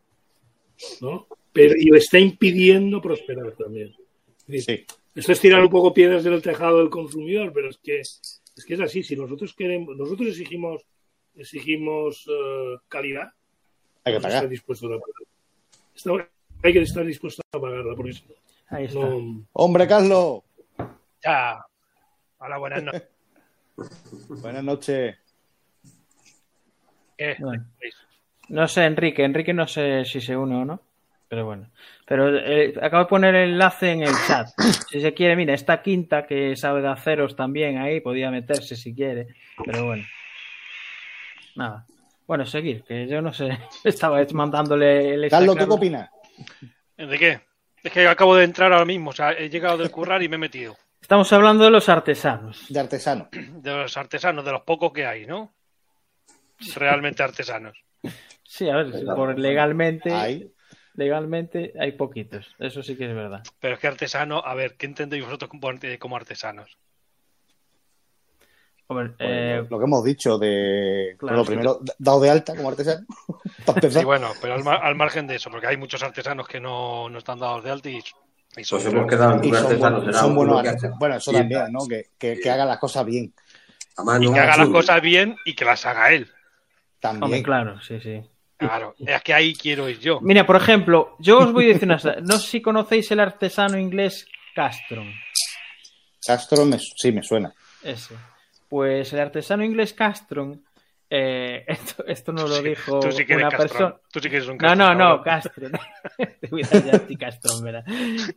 ¿No? Pero, y le está impidiendo prosperar también. Es decir, Sí. esto es tirar un poco piedras del tejado del consumidor, pero es que es que es así. Si nosotros queremos, nosotros exigimos exigimos eh, calidad, Hay que pagar. dispuestos a pagar. Hay que estar dispuesto a pagarla, porque si Ahí está. no, Hombre, Carlos, Ya. Hola, buenas noches. buenas noches. ¿Qué? Bueno. No sé, Enrique. Enrique no sé si se une o no. Pero bueno. Pero eh, acabo de poner el enlace en el chat. Si se quiere, mira, esta quinta que sabe de aceros también ahí, podía meterse si quiere. Pero bueno. Nada. Bueno, seguir, que yo no sé. Estaba mandándole el Carlos, ¿tú qué opinas? ¿De qué? Es que acabo de entrar ahora mismo, o sea, he llegado del currar y me he metido. Estamos hablando de los artesanos. De artesano. De los artesanos, de los pocos que hay, ¿no? Realmente artesanos. Sí, a ver, por legalmente, legalmente hay poquitos. Eso sí que es verdad. Pero es que artesano, a ver, ¿qué entendéis vosotros como artesanos? Hombre, Pues, eh, lo que hemos dicho de claro, lo sí. primero, dado de alta como artesano. Sí, bueno, pero al, mar- al margen de eso, porque hay muchos artesanos que no, no están dados de alta y, y son Pues hemos quedado en y un son, artesano. buenos, son artesanos. Bueno, eso también, ¿no? Que, que, que haga las cosas bien. y que haga las cosas bien y que las haga él. También. hombre, claro, sí, sí. Claro, es que ahí quiero ir yo. Mira, por ejemplo, yo os voy a decir una cosa. No sé si conocéis el artesano inglés Castron. Castro me, sí me suena. Ese. Pues el artesano inglés Castron. eh, esto, esto no lo dijo Tú sí una persona. Tú sí que eres un No, no, no, cabrón. Castron. Te voy a dar ti, Castron, ¿verdad?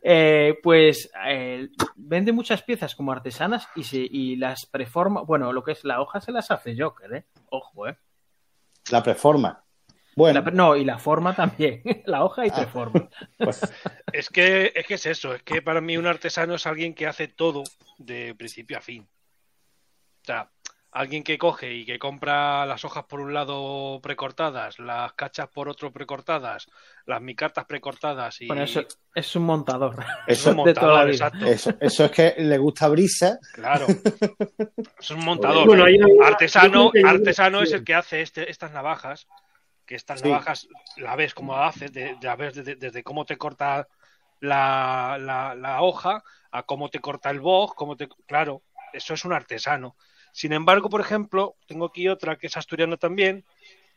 Eh, pues eh, vende muchas piezas como artesanas y, se, y las preforma. Bueno, lo que es la hoja se las hace Joker, ¿eh? Ojo, ¿eh? La preforma. Bueno, La- no, y la forma también. la hoja y Ah. preforma. pues, Es que, es que es eso, es que para mí un artesano es alguien que hace todo de principio a fin. O sea, alguien que coge y que compra las hojas por un lado precortadas, las cachas por otro precortadas, las micartas precortadas y Bueno, eso es un montador. es eso, un toda la montador, exacto. eso, eso es que le gusta brisa. Claro. Es un montador. Bueno, artesano, artesano es el que hace este, estas navajas, que estas Sí. navajas la ves como la hace, de, de- la ves desde, desde cómo te corta la, la- la hoja a cómo te corta el boj, cómo te, claro, eso es un artesano. Sin embargo, por ejemplo, tengo aquí otra que es asturiana también,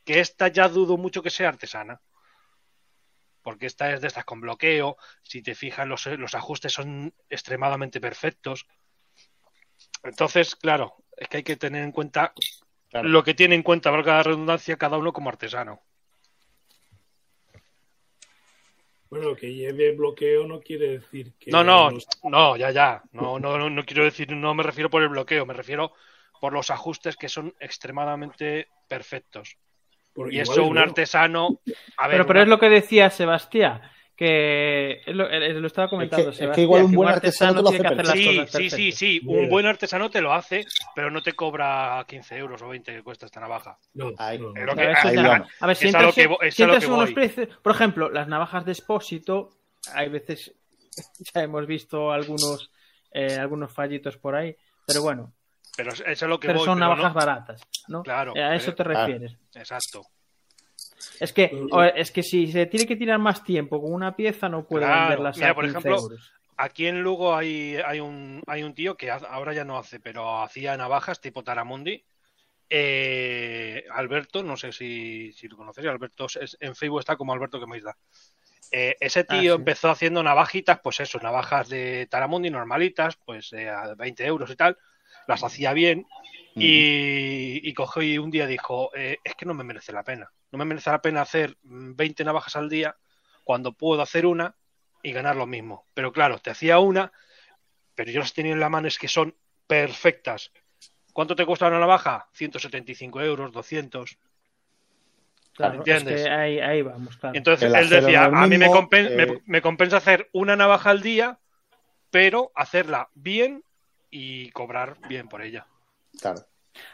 que esta ya dudo mucho que sea artesana. Porque esta es de estas con bloqueo, si te fijas los, los ajustes son extremadamente perfectos. Entonces, claro, es que hay que tener en cuenta Claro. lo que tiene en cuenta, valga la redundancia, cada uno como artesano. Bueno, que lleve bloqueo no quiere decir que. No, no, no, ya, ya. No, no, no, no quiero decir, no me refiero por el bloqueo, me refiero por los ajustes que son extremadamente perfectos. por- Y eso es un bueno. artesano. A ver, Pero, pero una- es lo que decía Sebastián, que lo, lo estaba comentando Es que- es que igual un buen artesano te lo tiene que hace hacer las Sí, cosas sí, sí, sí. Un buen artesano te lo hace, pero no te cobra 15 euros o 20 que cuesta esta navaja. No, que- vamos. a ver, si entras, que entras unos precios, por ejemplo, las navajas de expósito, hay veces ya hemos visto algunos eh, algunos fallitos por ahí, pero bueno, Pero eso es lo que pero voy. son pero navajas no- baratas, ¿no? Claro, a eso te pero- Ah. refieres. Exacto. Es que, es que si se tiene que tirar más tiempo con una pieza, no puede Claro. venderlas Mira, a por 15 ejemplo, euros. Aquí en Lugo hay, hay, un, hay un tío que ahora ya no hace, pero hacía navajas tipo Taramundi. Eh, Alberto, no sé si, si lo conocéis, Alberto es- en Facebook está como Alberto que me da. Eh, ese Ah, tío sí. empezó haciendo navajitas, pues eso, navajas de Taramundi normalitas, pues eh, a 20 euros y tal. Las hacía bien y, y cogió y un día dijo, eh, es que no me merece la pena. No me merece la pena hacer mm, 20 navajas al día cuando puedo hacer una y ganar lo mismo. Pero claro, te hacía una, pero yo las tenía en la mano, es que son perfectas. ¿Cuánto te cuesta una navaja? 175 euros, 200. Claro, ¿entiendes? Es que ahí, ahí vamos, claro. Entonces El él decía, a mí me, mismo, compen- eh, me, me compensa hacer una navaja al día, pero hacerla bien y cobrar bien por ella. Claro.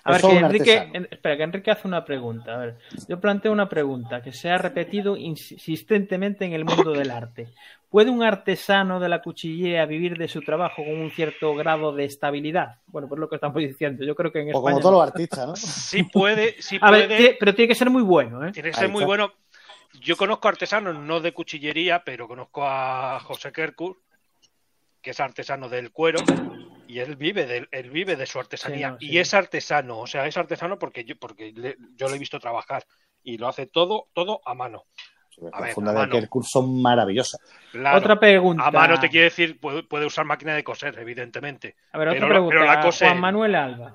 A ver, que Enrique, en- espera, que Enrique hace una pregunta. A ver, yo planteo una pregunta que se ha repetido insistentemente en el mundo del arte. ¿Puede un artesano de la cuchillea vivir de su trabajo con un cierto grado de estabilidad? Bueno, pues lo que estamos diciendo. Yo creo que en O España. como todos los artistas, ¿no? Sí puede, sí A ver, puede. tie- pero tiene que ser muy bueno, ¿eh? Tiene que ser muy bueno. Yo conozco artesanos, no de cuchillería, pero conozco a José Kerkus, que es artesano del cuero, y él vive de, él vive de su artesanía. Sí, no, sí. Y es artesano, o sea, es artesano porque yo, porque le- yo lo he visto trabajar y lo hace todo, todo a mano. A Las ver, fundas a de mano. Kerkus son maravillosas. Claro, Otra pregunta. a mano te quiere decir, puede, puede usar máquina de coser, evidentemente. A ver, otra pero pregunta. pero la cose- Juan Manuel Alba.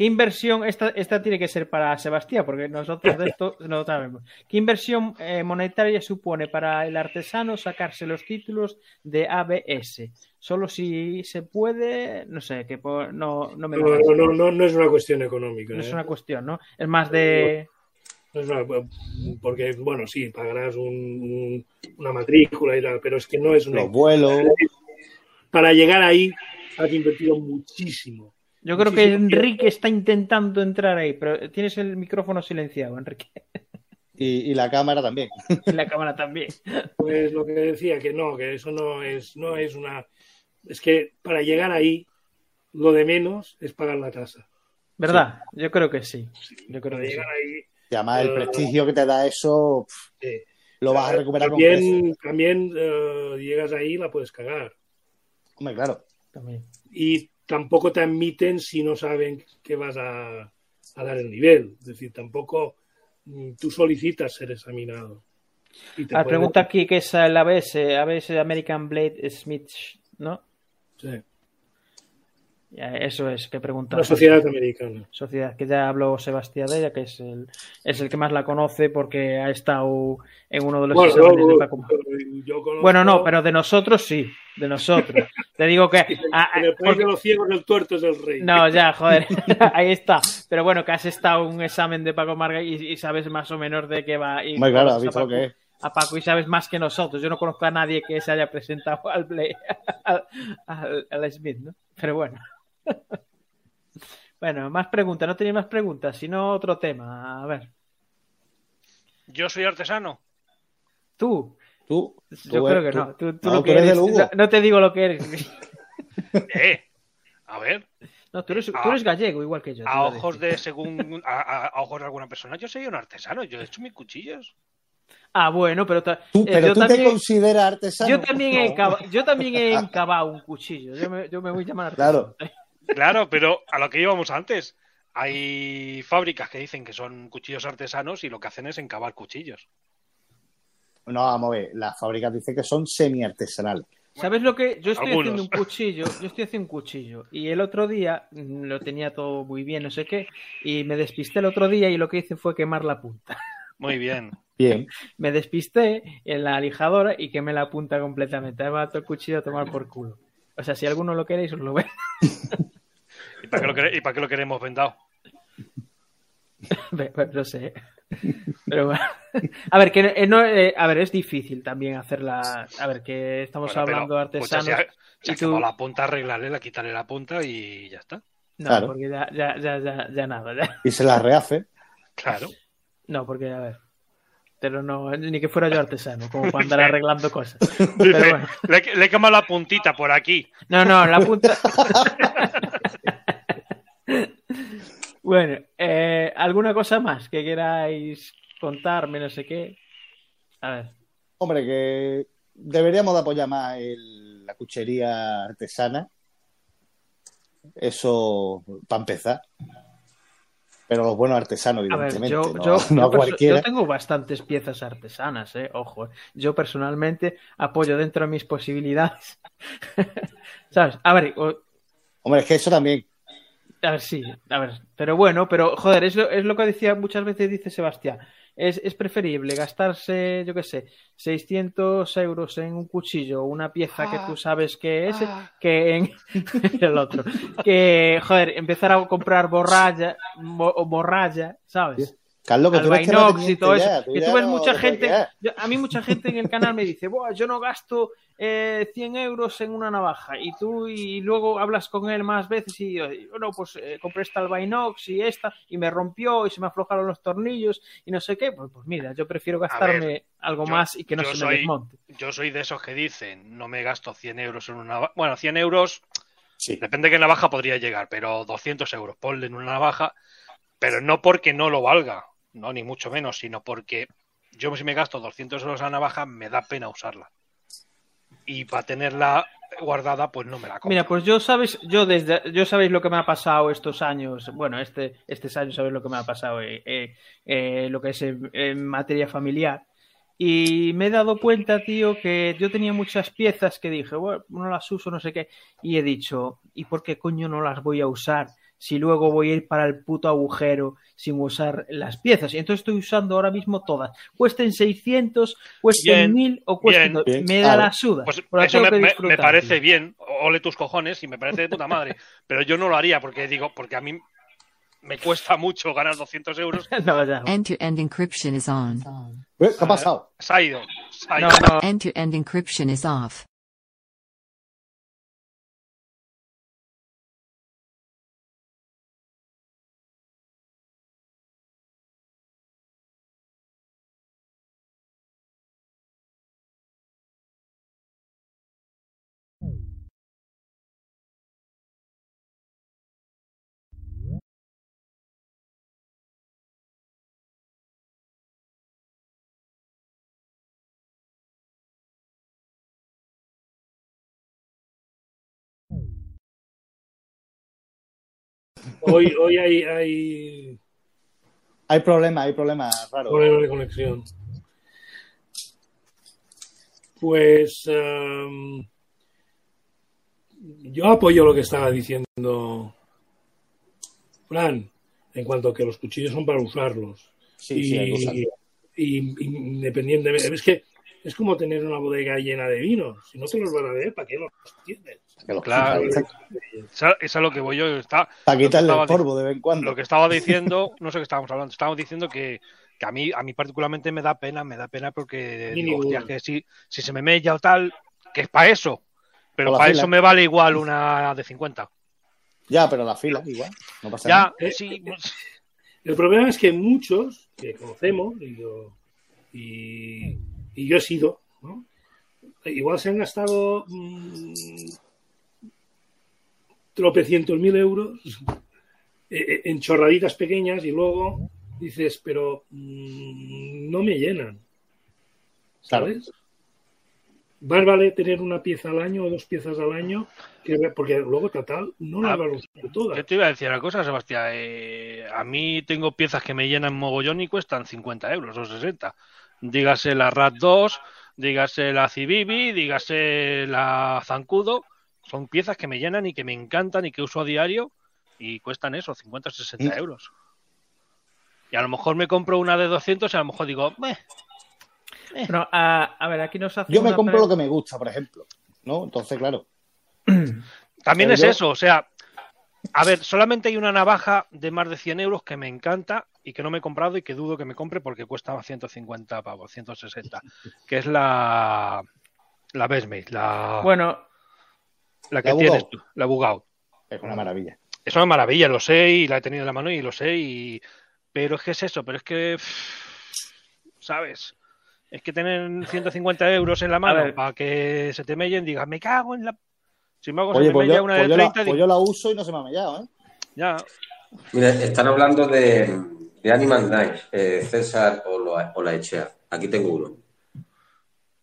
¿Qué inversión, esta, esta tiene que ser para Sebastián, porque nosotros de esto no sabemos. ¿Qué inversión eh, monetaria supone para el artesano sacarse los títulos de ABS? Solo si se puede, no sé, que por- no, no me No, no, no, no, no es una cuestión económica. no es ¿eh? una cuestión, ¿no? Es más de... No es una- porque, bueno, sí, pagarás un- un- una matrícula y tal, pero es que no es una. Los vuelos. Para llegar ahí has invertido muchísimo. Yo creo que. Enrique está intentando entrar ahí, pero tienes el micrófono silenciado, Enrique. Y, y la cámara también. Y la cámara también. Pues lo que decía, que no, que eso no es, no es una. Es que para llegar ahí, lo de menos es pagar la tasa. ¿Verdad? Yo creo que sí. Yo creo Para que sí. llegar ahí. Y además el Eh, prestigio que te da eso pff, eh, lo vas a recuperar con creces. También, también eh, llegas ahí y la puedes cagar. Hombre, claro. También. Y tampoco te admiten si no saben que vas a, a dar el nivel. Es decir, tampoco mm, tú solicitas ser examinado. Y te Ah, pueden- pregunta aquí qué es el ABS, ABS American Blade Smith, ¿no? Sí, Eso es, que pregunta. Una sociedad americana. Sociedad, que ya habló Sebastián de ella, que es el, es el que más la conoce porque ha estado en uno de los Bueno, exámenes de Paco. conozco- Bueno, no, pero de nosotros sí, de nosotros. Te digo que... ah, ah, el país porque- de los ciegos, el tuerto es el rey. No, ya, joder, ahí está. Pero bueno, que has estado en un examen de Paco Marga y, y sabes más o menos de qué va. Y Hombre, claro, visto a que es. a Paco y sabes más que nosotros. Yo no conozco a nadie que se haya presentado al, Play- al, al- al Smith, ¿no? Pero bueno. Bueno, más preguntas. No tenía más preguntas, sino otro tema. A ver, Yo soy artesano. tú. Tú, Yo tú creo que no. Tú, tú no, lo tú que eres. No, te digo lo que eres. Eh, a ver, No, tú eres, tú A- eres gallego, igual que yo. te a ojos de según a, a- a ojos de alguna persona, yo soy un artesano. Yo he hecho mis cuchillos. Ah, bueno, pero, ta- Tú- eh, pero yo tú te también- consideras artesano. Yo también, he No. encaba- yo también he encabado un cuchillo. Yo me, yo me voy a llamar Claro. Claro, pero a lo que íbamos antes. Hay fábricas que dicen que son cuchillos artesanos y lo que hacen es encavar cuchillos. No, vamos a ver. Las fábricas dicen que son semi-artesanales. ¿Sabes lo que? Yo estoy Algunos. haciendo un cuchillo, yo estoy haciendo un cuchillo. Y el otro día lo tenía todo muy bien, no sé qué. Y me despisté el otro día y lo que hice fue quemar la punta. Muy bien. Bien. Me despisté en la lijadora y quemé la punta completamente. Me mató el cuchillo a tomar por culo. O sea, si alguno lo queréis, os lo ve. ¿Y para qué lo, quere- y para qué lo queremos vendado? Ve- ve- No sé. Pero bueno. A ver, que eh, no, eh, a ver, es difícil también hacerla. A ver, que estamos Bueno, pero, hablando de pues, artesanos. ha, se ha y tú- la punta, arreglarle, la quitarle la punta y ya está. No, Claro. porque ya, ya, ya, ya, ya nada. ya. Y se las rehace. Claro. No, porque, a ver. Pero no, ni que fuera yo artesano, como para andar arreglando cosas. Pero Dice, bueno. le, le he quemado la puntita por aquí. No, no, la punta. bueno, eh, ¿alguna cosa más que queráis contarme? No sé qué. A ver. Hombre, que deberíamos de apoyar más el- la cuchería artesana. Eso, para empezar. Pero los buenos artesanos, A ver, evidentemente. yo, no, yo, no cualquiera. yo tengo bastantes piezas artesanas, eh, ojo. eh. Yo personalmente apoyo dentro de mis posibilidades. ¿Sabes? A ver, o- Hombre, es que eso también. A ver, sí, a ver, pero bueno, pero joder, es lo, es lo que decía muchas veces, dice Sebastián. Es, es preferible gastarse, yo qué sé, 600 euros en un cuchillo o una pieza que tú sabes que es, que en el otro. Que, joder, empezar a comprar borralla, mo- o morralla, ¿sabes? Carlos, que tú eres Albinox y todo eso. ya, tú Que ya tú ves no mucha gente, yo- a mí mucha gente en el canal me dice, Buah, yo no gasto eh, 100 euros en una navaja y tú y luego hablas con él más veces y yo, bueno, pues eh, compré esta Albinox y esta y me rompió y se me aflojaron los tornillos y no sé qué, pues, pues mira, yo prefiero gastarme ver, algo yo- más y que no se soy- me desmonte. Yo soy de esos que dicen, no me gasto 100 euros en una navaja. Bueno, 100 euros, Sí. depende de qué navaja podría llegar, pero 200 euros, ponle en una navaja, pero no porque no lo valga, no, ni mucho menos, sino porque yo si me gasto 200 euros la navaja, me da pena usarla. Y para tenerla guardada, pues no me la compro. Mira, pues yo sabes, yo desde, yo sabéis lo que me ha pasado estos años, bueno, este, estos años sabéis lo que me ha pasado, eh, eh, eh, lo que es en, en materia familiar. Y me he dado cuenta, tío, que yo tenía muchas piezas que dije, bueno, no las uso, no sé qué, y he dicho, ¿y por qué coño no las voy a usar si luego voy a ir para el puto agujero sin usar las piezas. Y entonces estoy usando ahora mismo todas. Cuesten 600, cuesten Bien, 1000 o cuesten... bien. Bien, me da la suda. Pues eso me, parece tío. bien, ole tus cojones, y me parece de puta madre. Pero yo no lo haría porque digo, porque a mí me cuesta mucho ganar 200 euros. No, ya. End-to-end encryption is on. ¿Qué ha pasado? Se ha ido. se ha No, ido. no. End-to-end encryption is off. Hoy, hoy hay, hay Hay problemas, hay problemas raros. problema de conexión. Pues em, yo apoyo lo que estaba diciendo Fran, en cuanto a que los cuchillos son para usarlos. Sí, sí, hay y, y- independientemente, es que es como tener una bodega llena de vinos. Si no te los van a beber, ¿para qué los tienes? Claro. Es a lo que voy yo. Está, Para quitarle Estaba el polvo de vez en cuando. lo que estaba diciendo, no sé qué estábamos hablando, estábamos diciendo que, que a mí a mí particularmente me da pena, me da pena porque digo, hostia, que si, si se me mella o tal, que es para eso. Pero para fila. eso me vale igual una de 50. Ya, pero la fila, igual. No pasa Ya, nada. Eh, sí, El problema es que muchos que conocemos, y yo, y, y yo he sido, ¿no? igual se han gastado mm, tropecientos mil euros eh, en chorraditas pequeñas y luego dices, pero mm, no me llenan. ¿Sabes? Más vale tener una pieza al año o dos piezas al año, que, porque luego total no las Ah, vas a usar todas. Yo te iba a decir una cosa, Sebastián. eh, a mí tengo piezas que me llenan mogollón y cuestan 50 euros o 60. Dígase la RAT 2, dígase la Civivi, dígase la Zancudo. Son piezas que me llenan y que me encantan y que uso a diario y cuestan eso, 50 o 60 Mm. euros. Y a lo mejor me compro una de 200 y a lo mejor digo, "Meh". Bueno, a, a ver, aquí nos hace Yo me una compro pre- lo que me gusta, por ejemplo. ¿No? Entonces, claro. También Pero es yo- eso, o sea, a ver, solamente hay una navaja de más de 100 euros que me encanta y que no me he comprado y que dudo que me compre porque cuesta 150 pavos, 160, que es la la Besmate, la, Bueno, la que la tienes tú, la Bugao. Es una maravilla. Es una maravilla, lo sé y la he tenido en la mano y lo sé y pero es que es eso, pero es que sabes, es que tener 150 euros en la mano para que se te mellen, digas, me cago en la si me hago Oye, se me pues mella yo, una pues de yo la, 30 pues digo, yo la uso y no se me ha mellado, ¿eh? ya, Mira, están hablando de, de Animal Knife, eh, César o la, o la Echea. Aquí tengo uno.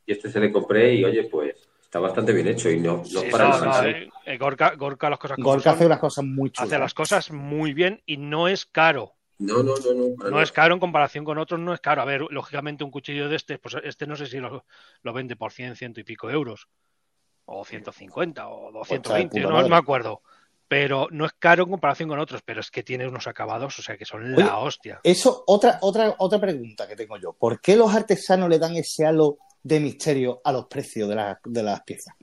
Y este se le compré y, oye, pues está bastante bien hecho y no, no Sí, para no, el no, eh, eh, Gorka, Gorka las cosas Gorka son, hace unas cosas muy chulas. hace las cosas muy bien y no es caro. No, no, no, no. No es caro en comparación con otros, no es caro. A ver, lógicamente un cuchillo de este, pues este no sé si lo, lo vende por 100, ciento y pico euros. O 150 o Pues está de 220, puta no me acuerdo. Pero no es caro en comparación con otros, pero es que tiene unos acabados, o sea que son Oye, la hostia. Eso, otra, otra, otra pregunta que tengo yo. ¿Por qué los artesanos le dan ese halo de misterio a los precios de, las- de las piezas?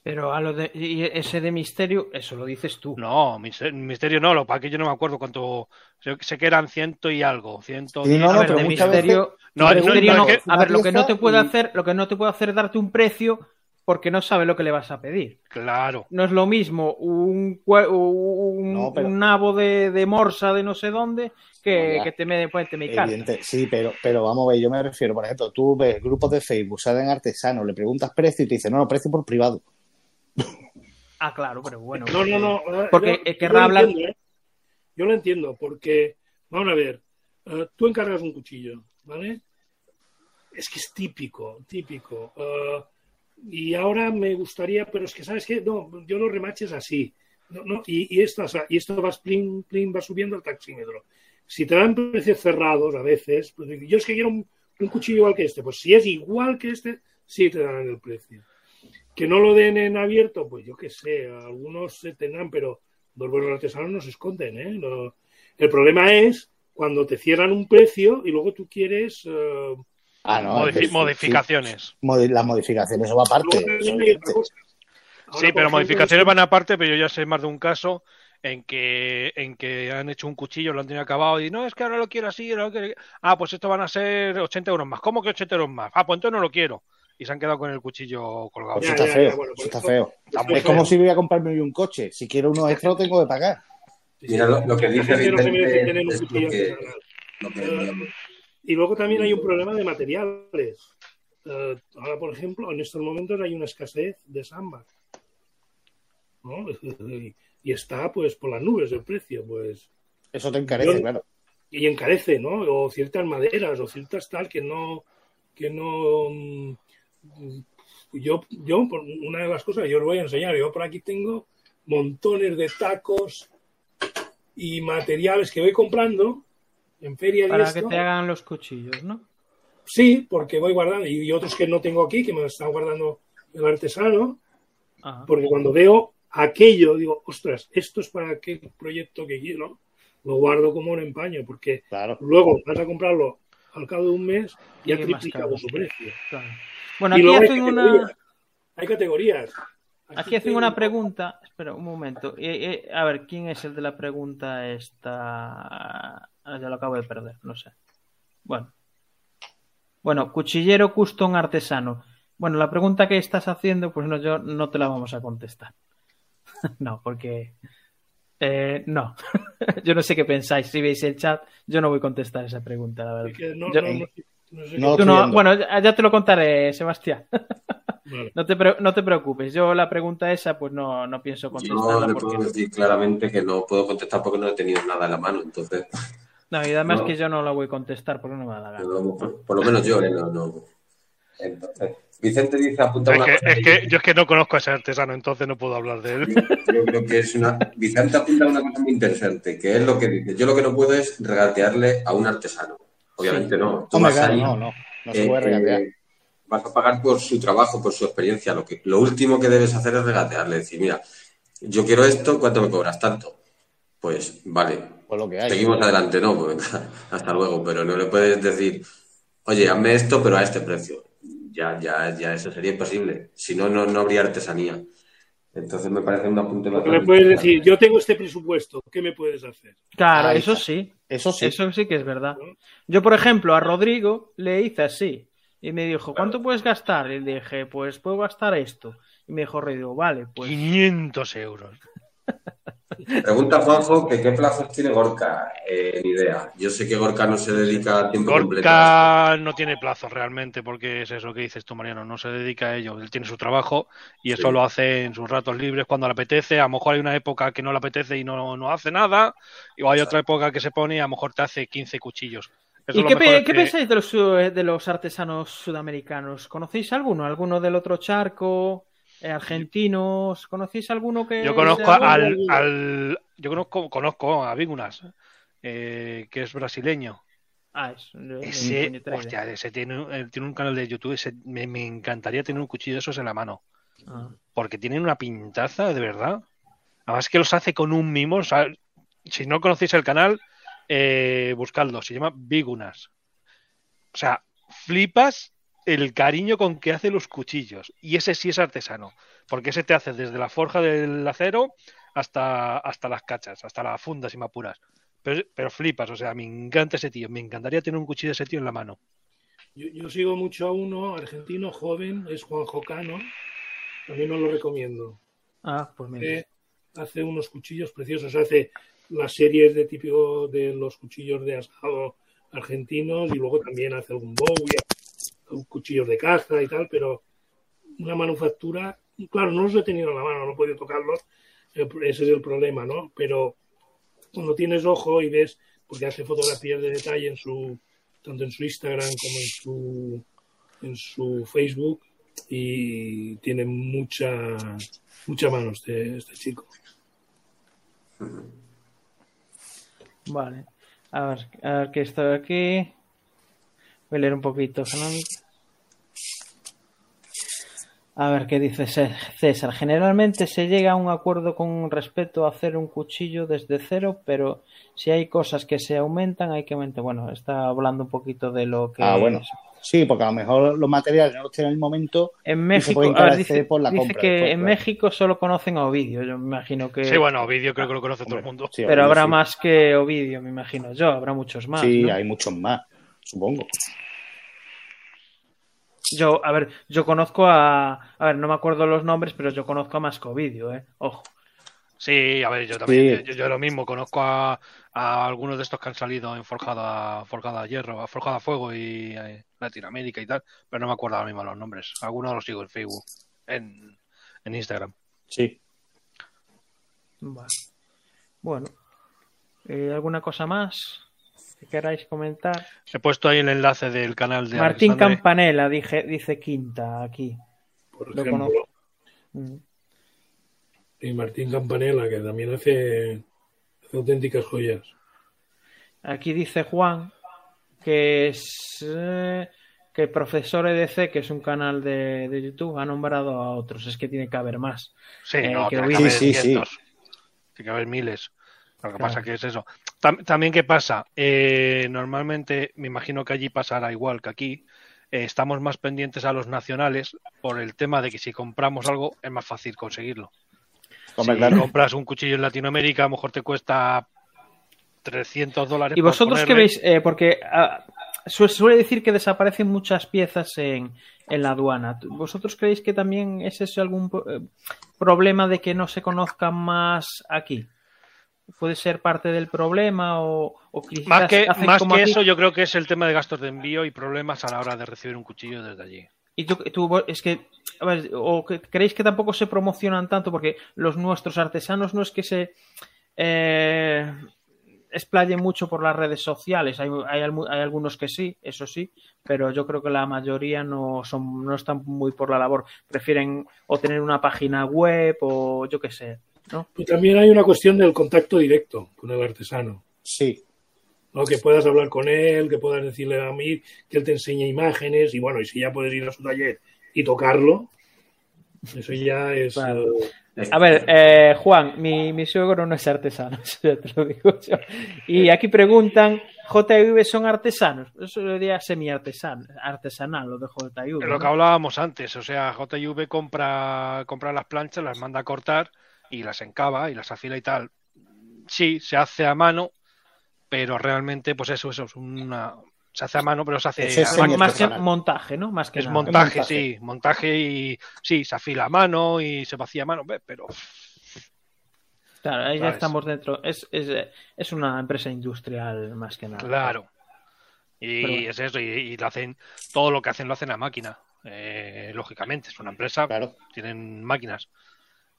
pero a lo de y ese de misterio, eso lo dices tú. No, mister- misterio no, lo para que yo no me acuerdo cuánto. Sé, que eran ciento y algo, ciento Sí, no, a no, ver, pero de misterio, No, de no, misterio no, no. es que- a ver, lo que no te puede hacer, lo que no te puede hacer es darte un precio porque no sabe lo que le vas a pedir. Claro. No es lo mismo un, un, No, pero- un nabo de, de morsa de no sé dónde que, No, que te me, pues, te me carga. Evidente, sí, pero, pero vamos a ver, yo me refiero, por ejemplo, tú ves grupos de Facebook, salen artesanos, le preguntas precio y te dicen, no, no, precio por privado. Ah, claro, pero bueno. No, no, no. eh, Porque, yo- yo querrá lo hablar- entiendo, ¿eh? Yo lo entiendo, porque, vamos a ver, eh, tú encargas un cuchillo, ¿vale? Es que es típico, típico. eh, y ahora me gustaría, pero es que, ¿sabes qué? No, yo los remaches así. No, no, y, y y esto va, plin, plin, va subiendo el taxímetro. Si te dan precios cerrados a veces, pues, yo es que quiero un, cuchillo igual que este. Pues si es igual que este, sí te dan el precio. Que no lo den en abierto, pues yo qué sé, algunos se tendrán, pero Los buenos artesanos no se esconden, ¿eh? No- El problema es cuando te cierran un precio y luego tú quieres... eh, Ah, no, Modifi- es que sí, modificaciones. sí. Modi- las modificaciones, eso va aparte. Sí, pero modificaciones van aparte, pero yo ya sé más de un caso en que, en que han hecho un cuchillo, lo han tenido acabado y no, es que ahora lo quiero así, ahora lo quiero... Ah, pues esto van a ser 80 euros más. ¿Cómo que 80 euros más? Ah, pues entonces no lo quiero. Y se han quedado con el cuchillo colgado. Eso está feo. ya, bueno, eso por está eso- feo. Está eso muy Es como si voy a comprarme yo un coche. Si quiero uno extra, lo tengo que pagar. Mira, lo, lo que dice Vicente es que, lo que- Y luego también hay un problema de materiales. Eh, ahora, por ejemplo, en estos momentos hay una escasez de samba. ¿no? Y, está pues por las nubes el precio, pues. Eso te encarece, Yo- claro. Y encarece, ¿no? O ciertas maderas, o ciertas tal que no. que no. mm, Yo, yo, por una de las cosas, yo os voy a enseñar. Yo por aquí tengo montones de tacos y materiales que voy comprando en feria Para esto. que te hagan los cuchillos, ¿no? Sí, porque voy guardando. Y, y otros que no tengo aquí, que me está guardando el artesano, Ajá. porque cuando veo aquello, digo, ostras, esto es para aquel proyecto que quiero, lo guardo como un empaño, porque Claro. luego vas a comprarlo al cabo de un mes y ha triplicado su precio. Claro. Bueno, y aquí luego hay hacen una. categorías. Hay categorías. Aquí hacen una pregunta. Espera un momento. Eh, eh, a ver, ¿quién es el de la pregunta esta? Ah, ya lo acabo de perder, no sé. Bueno. Bueno, cuchillero custom artesano. Bueno, la pregunta que estás haciendo, pues no, yo no te la vamos a contestar. no, porque. eh, no. yo no sé qué pensáis. Si veis el chat, yo no voy a contestar esa pregunta, la verdad. No- Yo- no- no- bueno, ya te lo contaré, Sebastián. Vale. No te, pre- no te preocupes, yo la pregunta esa pues no, no pienso Yo contestarla le porque... puedo decir claramente que no puedo contestar porque no he tenido nada en la mano. Entonces, No, y además No. que yo no la voy a contestar porque no me da la gana. no, por, por lo menos yo, ¿eh? no, no. Entonces, Vicente dice apunta Es una que, cosa. es que yo es que no conozco a ese artesano, entonces no puedo hablar de él. Yo, yo creo que es una. Vicente apunta una cosa muy interesante, que es lo que dice. Yo lo que no puedo es regatearle a un artesano. Obviamente no. Tú vas claro, ahí, no, no. No se eh, puede regatear. eh, vas a pagar por su trabajo, por su experiencia. Lo, que, lo último que debes hacer es regatearle. Decir, mira, yo quiero esto, ¿cuánto me cobras? Tanto. Pues vale, Pues lo que hay. seguimos adelante, ¿no? Pues hasta luego. Pero no le puedes decir, oye, hazme esto, pero a este precio. Ya, ya, ya eso sería imposible. Si no, no, no habría artesanía. Entonces me parece un apunte bastante le puedes decir, yo tengo este presupuesto, ¿qué me puedes hacer? Claro, Ahí eso sí, Eso sí. eso sí que es verdad. Yo, por ejemplo, a Rodrigo le hice así y me dijo, ¿cuánto puedes gastar? Y le dije, pues puedo gastar esto. Y me dijo Rodrigo, vale, pues 500 euros. Pregunta Juanjo que qué plazos tiene Gorka. Eh, ni idea. Yo sé que Gorka no se dedica a tiempo completo. Gorka no tiene plazo realmente, porque es eso que dices tú, Mariano, no se dedica a ello. Él tiene su trabajo y eso Sí. lo hace en sus ratos libres cuando le apetece. A lo mejor hay una época que no le apetece y no, no hace nada, y hay otra época que se pone y a lo mejor te hace 15 cuchillos. Eso ¿Y qué, pe- es qué que- pensáis de los, su- de los artesanos sudamericanos? ¿Conocéis alguno? ¿Alguno del otro charco? Eh, ¿Argentinos? ¿Conocéis alguno que Yo conozco al, yo conozco, conozco a Vígunas, eh, que es brasileño. Ah, es, Ese, hostia, ese tiene, eh, tiene un canal de YouTube, ese- me, me encantaría tener un cuchillo de esos en la mano. Ah. porque tienen una pintaza, de verdad. Además que los hace con un mimo. o sea, si no conocéis el canal, eh, buscadlo. Se llama Bigunas. O sea, flipas el cariño con que hace los cuchillos. Y ese sí es artesano. Porque ese te hace desde la forja del acero hasta, hasta las cachas, hasta las fundas y me apuras. Pero, pero flipas, o sea, me encanta ese tío. Me encantaría tener un cuchillo de ese tío en la mano. Yo, yo sigo mucho a uno argentino joven, es Juan Jocano, también os lo recomiendo. Ah, pues mira. Eh, hace unos cuchillos preciosos, hace las series de típico de los cuchillos de asado argentinos y luego también hace algún Bowie, cuchillos de caza y tal, pero una manufactura, claro, no los he tenido en la mano, no he podido tocarlos, ese es el problema, ¿no? Pero cuando tienes ojo y ves, porque hace fotografías de detalle en su, tanto en su Instagram como en su, en su Facebook, y tiene mucha, mucha mano este, este chico. Vale. A ver, a qué estoy aquí. Voy a leer un poquito. Fernando. A ver, ¿qué dice Cé- César? Generalmente se llega a un acuerdo con respecto a hacer un cuchillo desde cero, pero si hay cosas que se aumentan, hay que aumentar. Bueno, está hablando un poquito de lo que... Ah, bueno. Sí, porque a lo mejor los materiales no los tienen en el momento. En se México, puede a ver, encarecer dice, por la dice compra que después, en claro. México solo conocen a Ovidio. Yo me imagino que... Sí, bueno, vídeo creo que lo conoce todo el mundo. Sí, pero habrá sí. más que Ovidio, me imagino yo. Habrá muchos más. Sí, ¿no? hay muchos más, supongo. Yo, a ver, yo conozco a... A ver, no me acuerdo los nombres, pero yo conozco a más que Ovidio, ¿eh? Ojo. Sí, a ver, yo también, Sí. yo, yo lo mismo, conozco a, a algunos de estos que han salido en Forjada, Forjada Hierro, a Forjada Fuego y eh, Latinoamérica y tal, pero no me acuerdo ahora mismo los nombres. Algunos los sigo en Facebook, en, en Instagram. Sí. Vale. Bueno. Eh, ¿Alguna cosa más que queráis comentar? He puesto ahí el enlace del canal de Martín Alexandre. Campanella dije, dice Quinta aquí. Por Lo ejemplo, conozco. Mm. y Martín Campanella, que también hace, hace auténticas joyas. Aquí dice Juan que es eh, que Profesor EDC, que es un canal de, de YouTube, ha nombrado a otros. Es que tiene que haber más. Sí, Eh, no, que tiene que haber Sí, sí, sí. cientos. Tiene que haber miles. Lo que Claro. pasa que es eso. Tam- también, ¿qué pasa? Eh, normalmente, me imagino que allí pasará igual que aquí. eh, estamos más pendientes a los nacionales por el tema de que si compramos algo es más fácil conseguirlo. Hombre, si claro. compras un cuchillo en Latinoamérica, a lo mejor te cuesta 300 dólares. ¿Y vosotros qué ponerle. veis? Eh, porque ah, su- suele decir que desaparecen muchas piezas en, en la aduana. ¿Vosotros creéis que también es ese algún eh, problema de que no se conozcan más aquí? ¿Puede ser parte del problema o, o Más que, más que eso, yo creo que es el tema de gastos de envío y problemas a la hora de recibir un cuchillo desde allí. Y tú, tú- es que, a ver, o que creéis que tampoco se promocionan tanto porque los nuestros artesanos no es que se eh, explayen mucho por las redes sociales. Hay, hay, hay algunos que sí, eso sí, pero yo creo que la mayoría no son, no están muy por la labor. Prefieren o tener una página web o yo qué sé, ¿no? Y también hay una cuestión del contacto directo con el artesano. Sí. ¿no? Que puedas hablar con él, que puedas decirle a mí, que él te enseñe imágenes y bueno, y si ya puedes ir a su taller y tocarlo, eso ya es... Claro. eh, A ver, eh, Juan, mi, mi suegro no es artesano, eso ya te lo digo yo. Y aquí preguntan, ¿JV son artesanos? Eso sería semi-artesanal, artesanal, lo de JV. Es lo que ¿no? hablábamos antes, o sea, JV compra, compra las planchas, las manda a cortar y las encaba y las afila y tal. Sí, se hace a mano, pero realmente, pues eso, eso es una. Se hace a mano, pero se hace. Es a Más- máquina. más que montaje, ¿no? Más que Es nada. montaje, montaje. sí, montaje y sí, se afila a mano y se vacía a mano, ve, pero Claro, ahí ya estamos dentro. Es, es, es una empresa industrial más que nada. claro. Y bueno. es eso, y, y lo hacen, todo lo que hacen lo hacen a máquina, eh, lógicamente, es una empresa, Claro. tienen máquinas.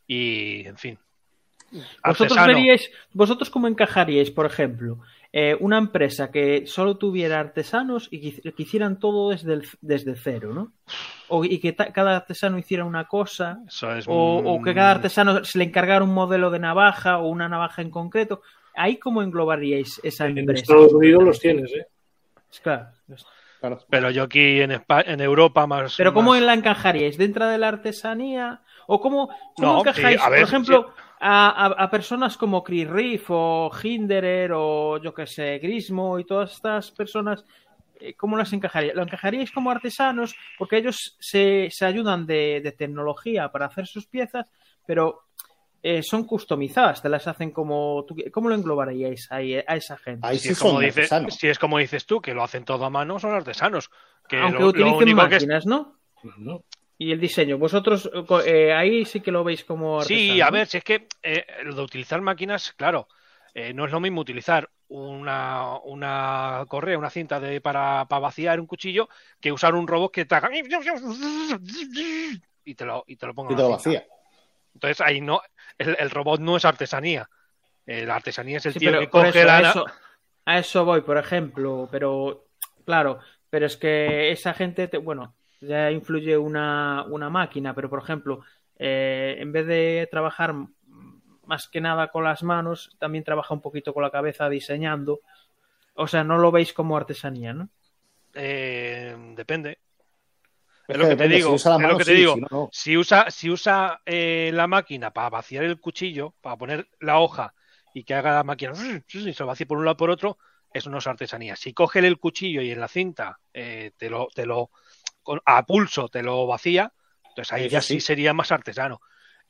Y, en fin. ¿Vosotros Artesano. veríais, vosotros cómo encajaríais, por ejemplo, eh, una empresa que solo tuviera artesanos y que, hic- que hicieran todo desde, el- desde cero, ¿no? O, y que ta- cada artesano hiciera una cosa, Eso es, o, o que cada artesano se le encargara un modelo de navaja o una navaja en concreto. ¿Ahí cómo englobaríais esa en empresa? Estados Unidos los tienes, ¿eh? Es Claro. Claro. Pero yo aquí en, Espa- en Europa más. Pero ¿cómo más- la encajaríais? ¿Dentro de la artesanía? ¿O cómo, cómo No, encajáis, sí, a ver, por ejemplo, a, a- a personas como Chris Riff o Hinderer o yo que sé, Grismo y todas estas personas? eh, ¿Cómo las encajaríais? ¿Lo encajaríais como artesanos? Porque ellos se, se ayudan de, de tecnología para hacer sus piezas, pero eh, son customizadas, te las hacen como... tú- ¿Cómo lo englobaríais ahí, a esa gente? Ahí Si sí es, como son dices, artesanos. si es como dices tú, que lo hacen todo a mano, son artesanos. Que Aunque lo- lo utilicen único que es- máquinas, ¿no? ¿no? Y el diseño, vosotros eh, eh, ahí sí que lo veis como artesano. Sí, a ver, si es que eh, lo de utilizar máquinas, claro, eh, no es lo mismo utilizar una, una correa, una cinta de, para, para vaciar un cuchillo, que usar un robot que te haga y te lo, y te lo ponga Y en te la lo vacía. Entonces ahí no, el, el robot no es artesanía. Eh, la artesanía es el Sí, tío pero que coge eso, la a, eso, a eso voy, por ejemplo, pero claro, pero es que esa gente, te- bueno, ya influye una, una máquina, pero por ejemplo, eh, en vez de trabajar más que nada con las manos, también trabaja un poquito con la cabeza diseñando. O sea, no lo veis como artesanía, ¿no? Eh, depende. Es lo que te digo. es lo que te digo. si usa, si usa eh, la máquina para vaciar el cuchillo, para poner la hoja y que haga la máquina y se lo vacíe por un lado por otro, eso no es artesanía. Si coge el cuchillo y en la cinta eh, te lo, te lo con- a pulso te lo vacía, entonces ahí Eso ya sí. sí. sería más artesano.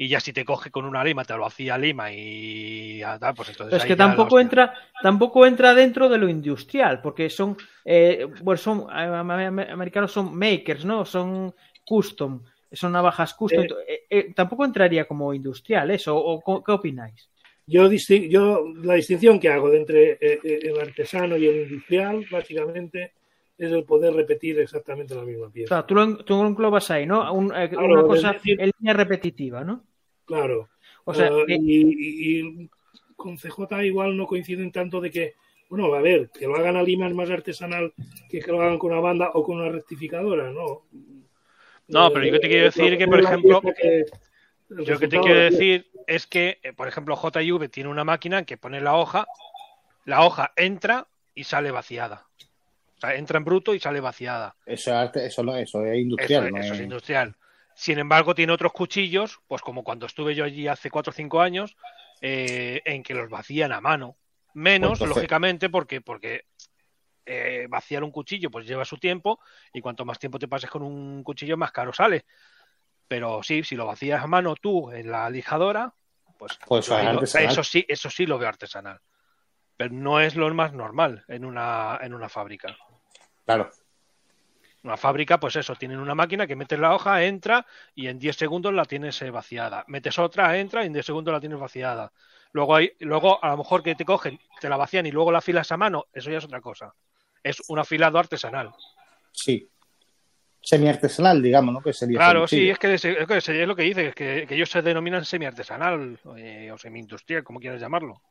Y ya si te coge con una lima, te lo vacía lima y tal, pues entonces Es que tampoco entra, tampoco entra dentro de lo industrial, porque son, eh, bueno, son eh, am- am- americanos son makers, ¿no? Son custom, son navajas custom. Eh. Eh, eh, tampoco entraría como industrial eso, o, co- ¿qué opináis? Yo, yo la distinción que hago de entre el artesano y el industrial, básicamente, es el poder repetir exactamente la misma O pieza. sea, tú lo, tú lo englobas ahí, ¿no? Un- eh, Claro, una cosa decir- en línea repetitiva, ¿no? Claro. O sea, Eh, eh, y, y- y con CJ igual no coinciden tanto de que, bueno, a ver, que lo hagan a Lima es más artesanal que que lo hagan con una banda o con una rectificadora, ¿no? No, pero yo que te quiero Eh, decir que, es por ejemplo, que- Yo que te quiero decir es que, eh, por ejemplo, JV tiene una máquina que pone la hoja, la hoja entra y sale vaciada. O sea, entra en bruto y sale vaciada. Eso es arte, eso no, eso es Eso, industrial, no eso es es- industrial. Sin embargo, tiene otros cuchillos, pues como cuando estuve yo allí hace 4 o 5 años, eh, en que los vacían a mano. Menos, Pues lógicamente, porque, porque eh, vaciar un cuchillo pues lleva su tiempo y cuanto más tiempo te pases con un cuchillo, más caro sale. Pero sí, si lo vacías a mano tú en la lijadora, pues, Pues eso sí, eso sí lo veo artesanal. Pero no es lo más normal en una, en una fábrica. Claro. Una fábrica, pues eso, tienen una máquina que metes la hoja, entra y en 10 segundos la tienes eh, vaciada. Metes otra, entra y en 10 segundos la tienes vaciada. Luego, hay, luego a lo mejor que te cogen, te la vacían y luego la afilas a mano, eso ya es otra cosa. Es un afilado artesanal. Sí. Semi-artesanal, digamos, ¿no? Que sería Claro, sí, es que, es, es que es lo que dice, es que, que ellos se denominan semi-artesanal eh, o semi-industrial, como quieras llamarlo.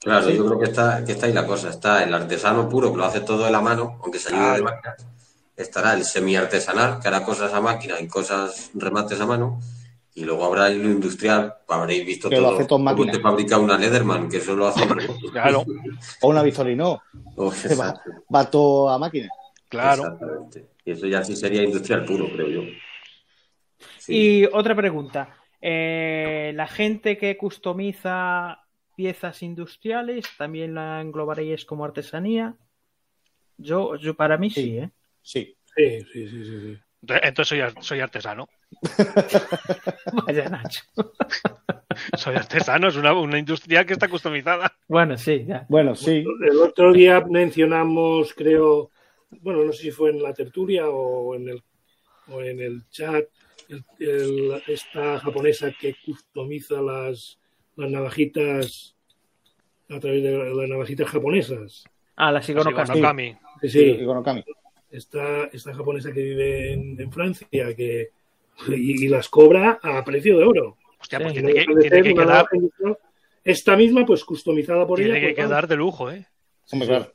Claro, Sí. yo creo que está, que está ahí la cosa. Está el artesano puro, que lo hace todo de la mano, aunque se ayude de máquinas. Estará el semi-artesanal, que hará cosas a máquina y cosas, remates a mano. Y luego habrá el industrial, habréis visto Que lo todo, hace todo en cómo máquina. te fabrica una Leatherman, que eso lo hace. Claro, O una Victorino. Oh, va, todo a máquina. claro. Exactamente. Y eso ya sí sería industrial puro, creo yo. Sí. Y otra pregunta. Eh, ¿La gente que customiza piezas industriales también la englobaréis como artesanía? Yo, yo para mí sí, Sí. ¿eh? Sí. Sí, sí, sí, sí. Entonces soy, ar- soy artesano. Vaya Nacho. Soy artesano, es una, una industria que está customizada. Bueno, sí, ya. Bueno, sí. El otro día mencionamos, creo, bueno, no sé si fue en la tertulia o en el, o en el chat, el- el- esta japonesa que customiza las, las navajitas a través de las navajitas japonesas. Ah, la Sigono Así, Okami. Sí, sí, Ikonokami. Esta, esta japonesa que vive en, en Francia que, y, y las cobra a precio de oro. Hostia, pues tiene que, tiene que quedar. Esta misma, pues customizada por tiene ella, que pues, quedar de lujo, ¿eh? Hombre, claro.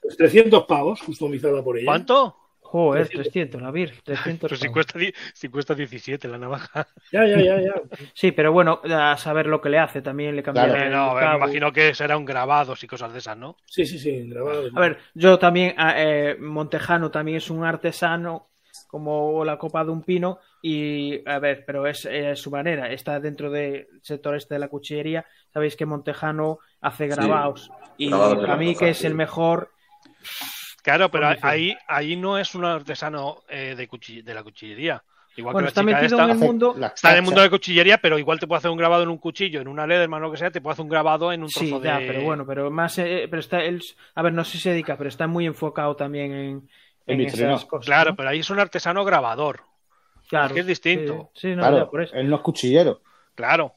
pues, 300 pavos customizada por ella. ¿Cuánto? Joder, 300, la Vir, 300. Pues si cuesta, si cuesta 17 la navaja. Ya, ya, ya, ya. Sí, pero bueno, a saber lo que le hace también le cambia Claro. No, me imagino que serán grabados y cosas de esas, ¿no? Sí, sí, sí, grabado. A ver, yo también, a- eh, Montejano también es un artesano como la copa de un pino y, a ver, pero es, es su manera, está dentro del sector este de la cuchillería, sabéis que Montejano hace grabados y grabados de para mí que es el mejor, Claro, pero ahí, ahí no es un artesano eh, de, cuchill- de la cuchillería. Igual bueno, que está metido esta en el mundo, la está en el mundo de cuchillería, pero igual te puede hacer un grabado en un cuchillo, en una Leatherman o lo que sea, te puede hacer un grabado en un trozo sí, de... ya, pero bueno, pero más, eh, pero está, él, a ver, no sé si se dedica, pero está muy enfocado también en, En esas cosas. Claro, ¿no? pero ahí es un artesano grabador. Claro, que es distinto. Sí, sí, no, Claro, ya, por eso. él no es cuchillero. Claro,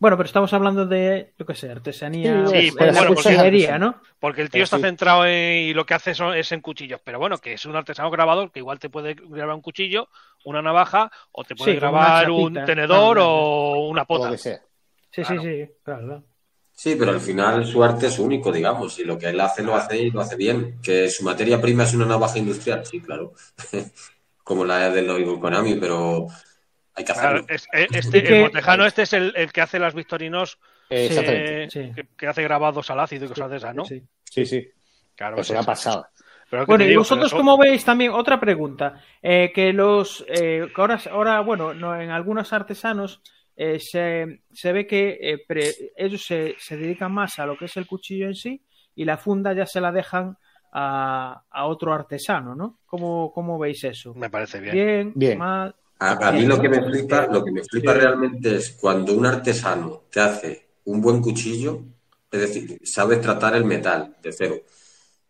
Bueno, pero estamos hablando de, yo qué sé, artesanía, Sí, pues la bueno, porque- ¿no? porque el tío Pero está sí. centrado en, y lo que hace son- es en cuchillos. Pero bueno, que es un artesano grabador que igual te puede grabar un cuchillo, una navaja, o te puede Sí, grabar un tenedor Claro, o una pota. lo que sea. Sí, Claro. sí, sí, claro, claro. Sí, pero al final su arte es único, digamos, y lo que él hace lo hace y lo hace bien. Que su materia prima es una navaja industrial, sí, claro. Como la de los Konami, pero hay que hacerlo. Claro, es- eh, este, que- Montejano este es el, el que hace las Victorinos, Eh, Sí. Exactamente. eh, sí. que, que hace grabados al ácido y cosas de esas, ¿no? Sí. Sí, sí. Claro, Es es una pasada. Pero Bueno, y vosotros cómo veis también, otra pregunta, eh, que los, eh, que ahora, ahora, bueno, no, en algunos artesanos eh, se, se ve que eh, pre- ellos se, se dedican más a lo que es el cuchillo en sí y la funda ya se la dejan a, a otro artesano, ¿no? ¿Cómo, cómo veis eso? Me parece bien. Bien, Bien. mal. A, a mí lo que me flipa, lo que me flipa realmente es cuando un artesano te hace un buen cuchillo, es decir, sabe tratar el metal de cero,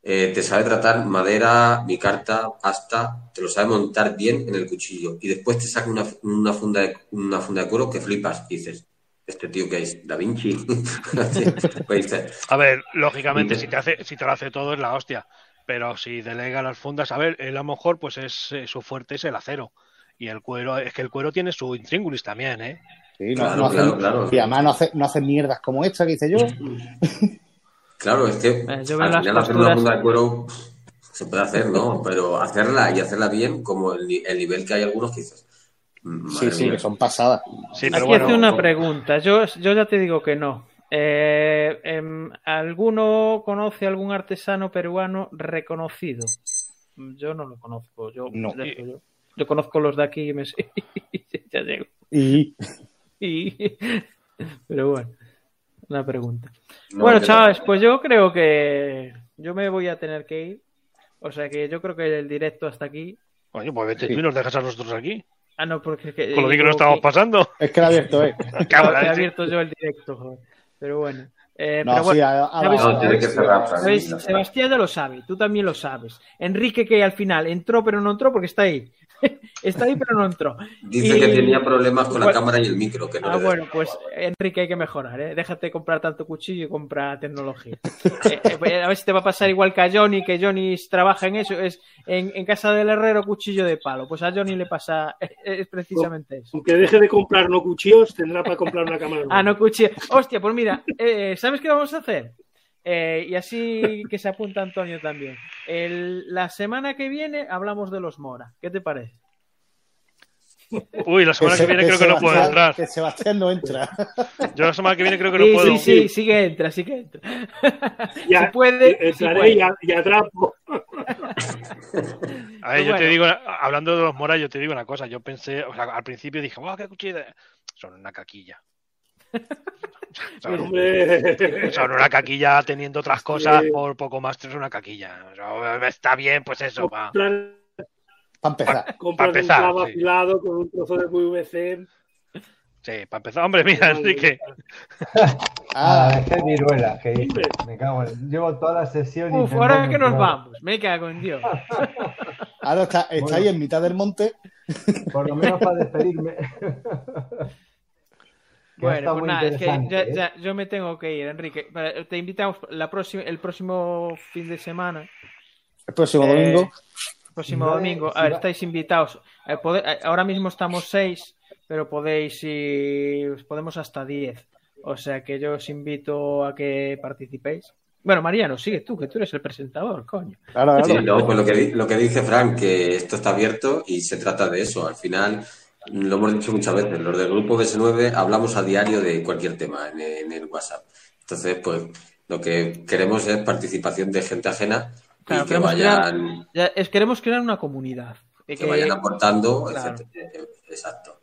eh, te sabe tratar madera, micarta, asta, te lo sabe montar bien en el cuchillo y después te saca una, una funda de, una funda de cuero que flipas y dices, este tío que es Da Vinci. Pues A ver, lógicamente, si te hace, si te lo hace todo es la hostia. Pero si delega las fundas, a ver, él a lo mejor pues es eh, su fuerte es el acero. Y el cuero, es que el cuero tiene su intríngulis también, ¿eh? Sí, no, Claro, no hacen- claro. Y además no hace, no hacen mierdas como esta que hice yo. Claro, es que Eh, yo veo al final hacer una funda de cuero se puede hacer, ¿no? Pero hacerla y hacerla bien, como el, ni- el nivel que hay algunos que dices. "Mm, Sí, sí, mía". que son pasadas. Sí, pero Aquí bueno, hace una pregunta. Yo, yo ya te digo que no. Eh, em, ¿Alguno conoce algún artesano peruano reconocido? Yo no lo conozco. Yo, No. yo, yo conozco los de aquí y me ya llego. Y Y- Pero bueno, una pregunta. No, bueno, chavales, pues yo creo que yo me voy a tener que ir. O sea que yo creo que el directo hasta aquí. Coño, pues vete Sí. tú y nos dejas a nosotros aquí. Ah, no, porque es que- Con lo bien que nos estamos pasando. es que era abierto, ¿eh? La He abierto yo el directo, joder. Pero bueno. Eh, No, pero sí, bueno, a- a- ¿sabes? No, tiene que cerrar, Fran. ¿sabéis? Sebastián ya lo sabe, tú también lo sabes. Enrique que al final entró pero no entró porque está ahí. está ahí pero no entró. Dice Y- que tenía problemas con la cámara y el micro. Que no Ah, bueno, pues Enrique hay que mejorar, ¿eh? Déjate de comprar tanto cuchillo y compra tecnología. Eh, eh, a ver si te va a pasar igual que a Johnny, que Johnny trabaja en eso, es en, en casa del herrero cuchillo de palo. Pues a Johnny le pasa, es, precisamente eso. Aunque deje de comprar no cuchillos, tendrá para comprar una cámara. Ah, no, cuchillo. Hostia, pues mira, eh, ¿sabes qué vamos a hacer? Eh, y así que se apunta Antonio también. El- la semana que viene hablamos de los Mora. ¿Qué te parece? Uy, la semana que se- viene creo que no puedo entrar. Que Sebastián no entra. Yo la semana que viene creo que no Sí, puedo. sí, sí, sí que entra, sí que entra. Ya, si puede, sí Entraré puede. y, a- y atrapo. A ver, yo Bueno. te digo, hablando de los moras, yo te digo una cosa. Yo pensé, o sea, al principio dije, ¡wow, qué cuchillo! de-". Son una caquilla. Son, Hombre. son una caquilla teniendo otras cosas por poco más, es una caquilla. O sea, está bien, pues eso, va. Para empezar. comprar un empezar, clavo sí. afilado con un trozo de PVC. Sí, para empezar, hombre, mira, Enrique. Ah, Ah, qué viruela, que dice. Me cago en... Llevo toda la sesión Uf, ahora que nos vamos. Me cago en Dios. ahora está, está Bueno. ahí en mitad del monte. Por lo menos para despedirme. Bueno, pues muy nada, es que ya, ¿eh? ya- yo me tengo que ir, Enrique. Te invitamos la próxima, el próximo fin de semana. El próximo Eh, domingo. Próximo Vale, domingo. A ver, va- estáis invitados. Eh, pode- ahora mismo estamos seis, pero podéis ir, podemos hasta diez. O sea que yo os invito a que participéis. Bueno, Mariano, sigue tú, que tú eres el presentador, coño. Claro, claro. Sí, no, pues lo que, lo que dice Frank, que esto está abierto y se trata de eso. Al final, lo hemos dicho muchas veces, los del grupo BS9 hablamos a diario de cualquier tema en, en el WhatsApp. Entonces, pues lo que queremos es participación de gente ajena Claro, y que crear- vayan, es, queremos crear una comunidad. Eh, que vayan aportando, Claro. etcétera. Exacto.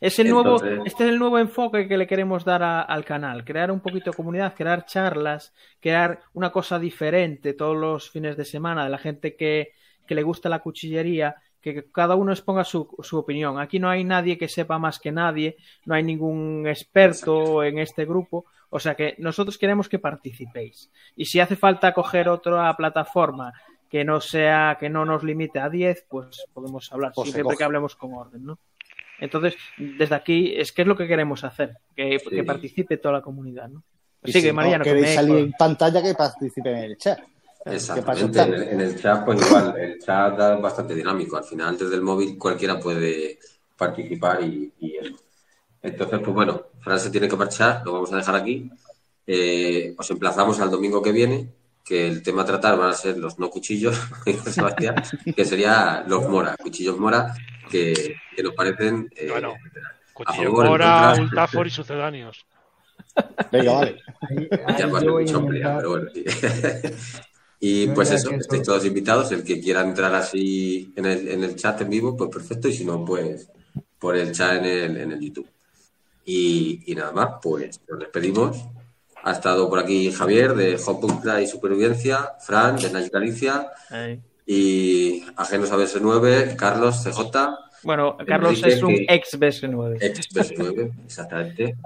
Es el nuevo, este es el nuevo enfoque que le queremos dar a- al canal, crear un poquito de comunidad, crear charlas, crear una cosa diferente todos los fines de semana de la gente que, que le gusta la cuchillería, que cada uno exponga su, su opinión. Aquí no hay nadie que sepa más que nadie, no hay ningún experto en este grupo, o sea que nosotros queremos que participéis. Y si hace falta coger otra plataforma que no sea, que no nos limite a 10, pues podemos hablar, Pues siempre que hablemos con orden, ¿no? Entonces, desde aquí, es que es lo que queremos hacer, que, Sí. que participe toda la comunidad, ¿no? Y Sigue, si no Mariano, que me salir en pantalla, que participen en el chat. Exactamente. En el, en el chat, pues igual, el chat es bastante dinámico. Al final, desde el móvil, cualquiera puede participar y, y eso. Entonces, pues bueno, Fran se tiene que marchar, lo vamos a dejar aquí. Eh, os emplazamos al domingo que viene, que el tema a tratar van a ser los no cuchillos, Sebastián, que sería los mora, cuchillos mora, que, que nos parecen. eh, Bueno. a Cuchillo favor, en Mora. Ultafor y sucedáneos. Venga, vale. Ya mucho ampliar, pero bueno. sí. Y Yo pues eso, estáis todos invitados. El que quiera entrar así en el, en el chat en vivo, pues perfecto. Y si no, pues por el chat en el, en el YouTube. Y, y nada más, pues nos despedimos. Ha estado por aquí Javier de Hop y Supervivencia, Fran de Nice Galicia y Ajenos a BS9, Carlos CJ, Bueno, Carlos Enrique, es un que- ex BS9. ex BS9, exactamente.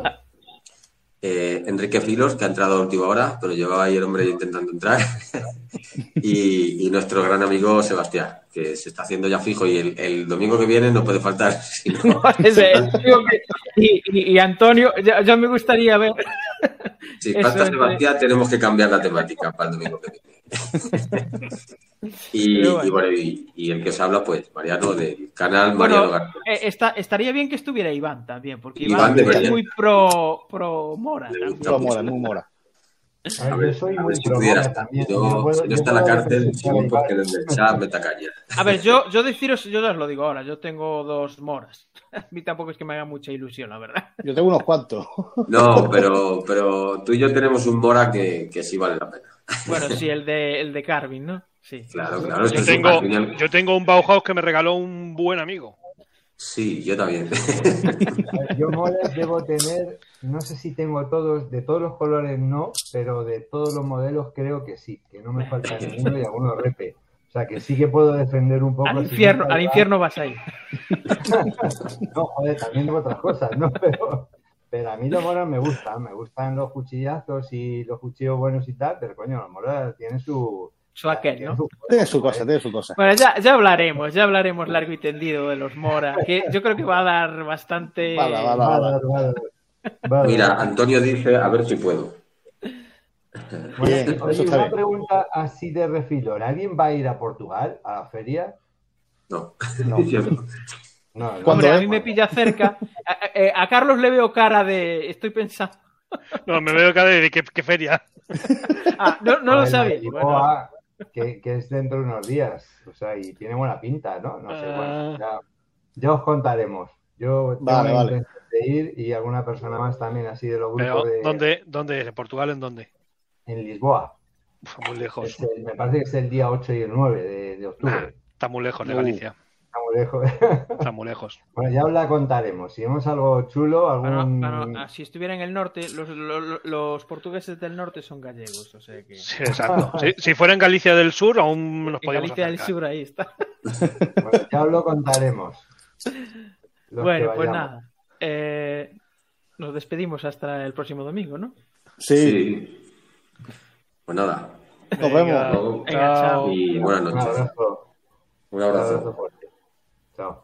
Eh, Enrique Filos, que ha entrado a última hora, pero llevaba ahí el hombre intentando entrar. y, y nuestro gran amigo Sebastián, que se está haciendo ya fijo y el, el domingo que viene no puede faltar. si no- Ese que- y, y- y Antonio, ya, ya me gustaría ver. si falta Sebastián, tenemos que cambiar la temática para el domingo que viene. Y, bueno. y bueno, y, y el que os habla, pues Mariano, del canal Mariano Bueno, García. eh, está, estaría bien que estuviera Iván también, porque Iván es muy pro, pro Mora. Mucho. mora, muy mora. A ver, A ver, yo soy a muy ver si pro pudiera también. Yo, Yo puedo- si no está en la cárcel, porque desde el chat meta caña. A ver, yo, yo deciros, yo os lo digo ahora, yo tengo dos Moras. A mí tampoco es que me haga mucha ilusión, la verdad. Yo tengo unos cuantos. No, pero, pero tú y yo tenemos un Mora que, que sí vale la pena. Bueno, sí, el de, el de Carvin, ¿no? Sí. Claro, claro. Yo sí, tengo, yo tengo un Bauhaus que me regaló un buen amigo. Sí, yo también. Yo molas debo tener, no sé si tengo todos, de todos los colores no, pero de todos los modelos creo que sí, que no me falta ninguno y algunos repe. O sea que sí que puedo defender un poco. Al si infierno, no al infierno vas a ir. No, joder, también tengo otras cosas, ¿no? Pero, pero a mí los moras me gustan, me gustan los cuchillazos y los cuchillos buenos y tal, pero coño, los moras tienen su... Su aquel, tienen ¿no? Tiene su cosa, tiene su cosa. Bueno, ya, ya hablaremos, ya hablaremos largo y tendido de los Mora, que yo creo que va a dar bastante... Va, va, va, Va a va. dar, va a dar, va a dar. Mira, Antonio dice, a ver si puedo. Bien, Oye, eso está una bien. pregunta así de refilón. ¿Alguien va a ir a Portugal a la feria? No. No. No, no. ¿Cuándo Hombre, a mí me pilla cerca. A, a- a Carlos le veo cara de... Estoy pensando... No, me veo cada de qué, qué feria. Ah, no, no lo sabía. Bueno, Lisboa, que, que es dentro de unos días. O sea, y tiene buena pinta, ¿no? No sé, bueno, ya, ya os contaremos. Yo tengo Vale, la vale. intención de ir y alguna persona más también así de los Pero, grupos de, ¿dónde, ¿Dónde es? ¿En Portugal en dónde? en Lisboa. Uf, muy lejos. El- me parece que es el día 8 y el 9 de, de Nah, octubre. está muy lejos de Uh. Galicia. Muy lejos. Está muy lejos. bueno, ya os la contaremos. Si vemos algo chulo, algún... bueno, ah, si estuviera en el norte, los, los- los portugueses del norte son gallegos, o sea que... Sí, exacto. Si, si fuera en Galicia del Sur, aún nos En podríamos Galicia del. Sur, ahí está. Bueno, ya os lo contaremos. Bueno, pues nada. Eh, nos despedimos hasta el próximo domingo, ¿no? Sí, Sí. Pues nada. nos vemos. Venga, chao. Y buenas Un noches. abrazo. Un Un abrazo. Abrazo fuerte. Chao.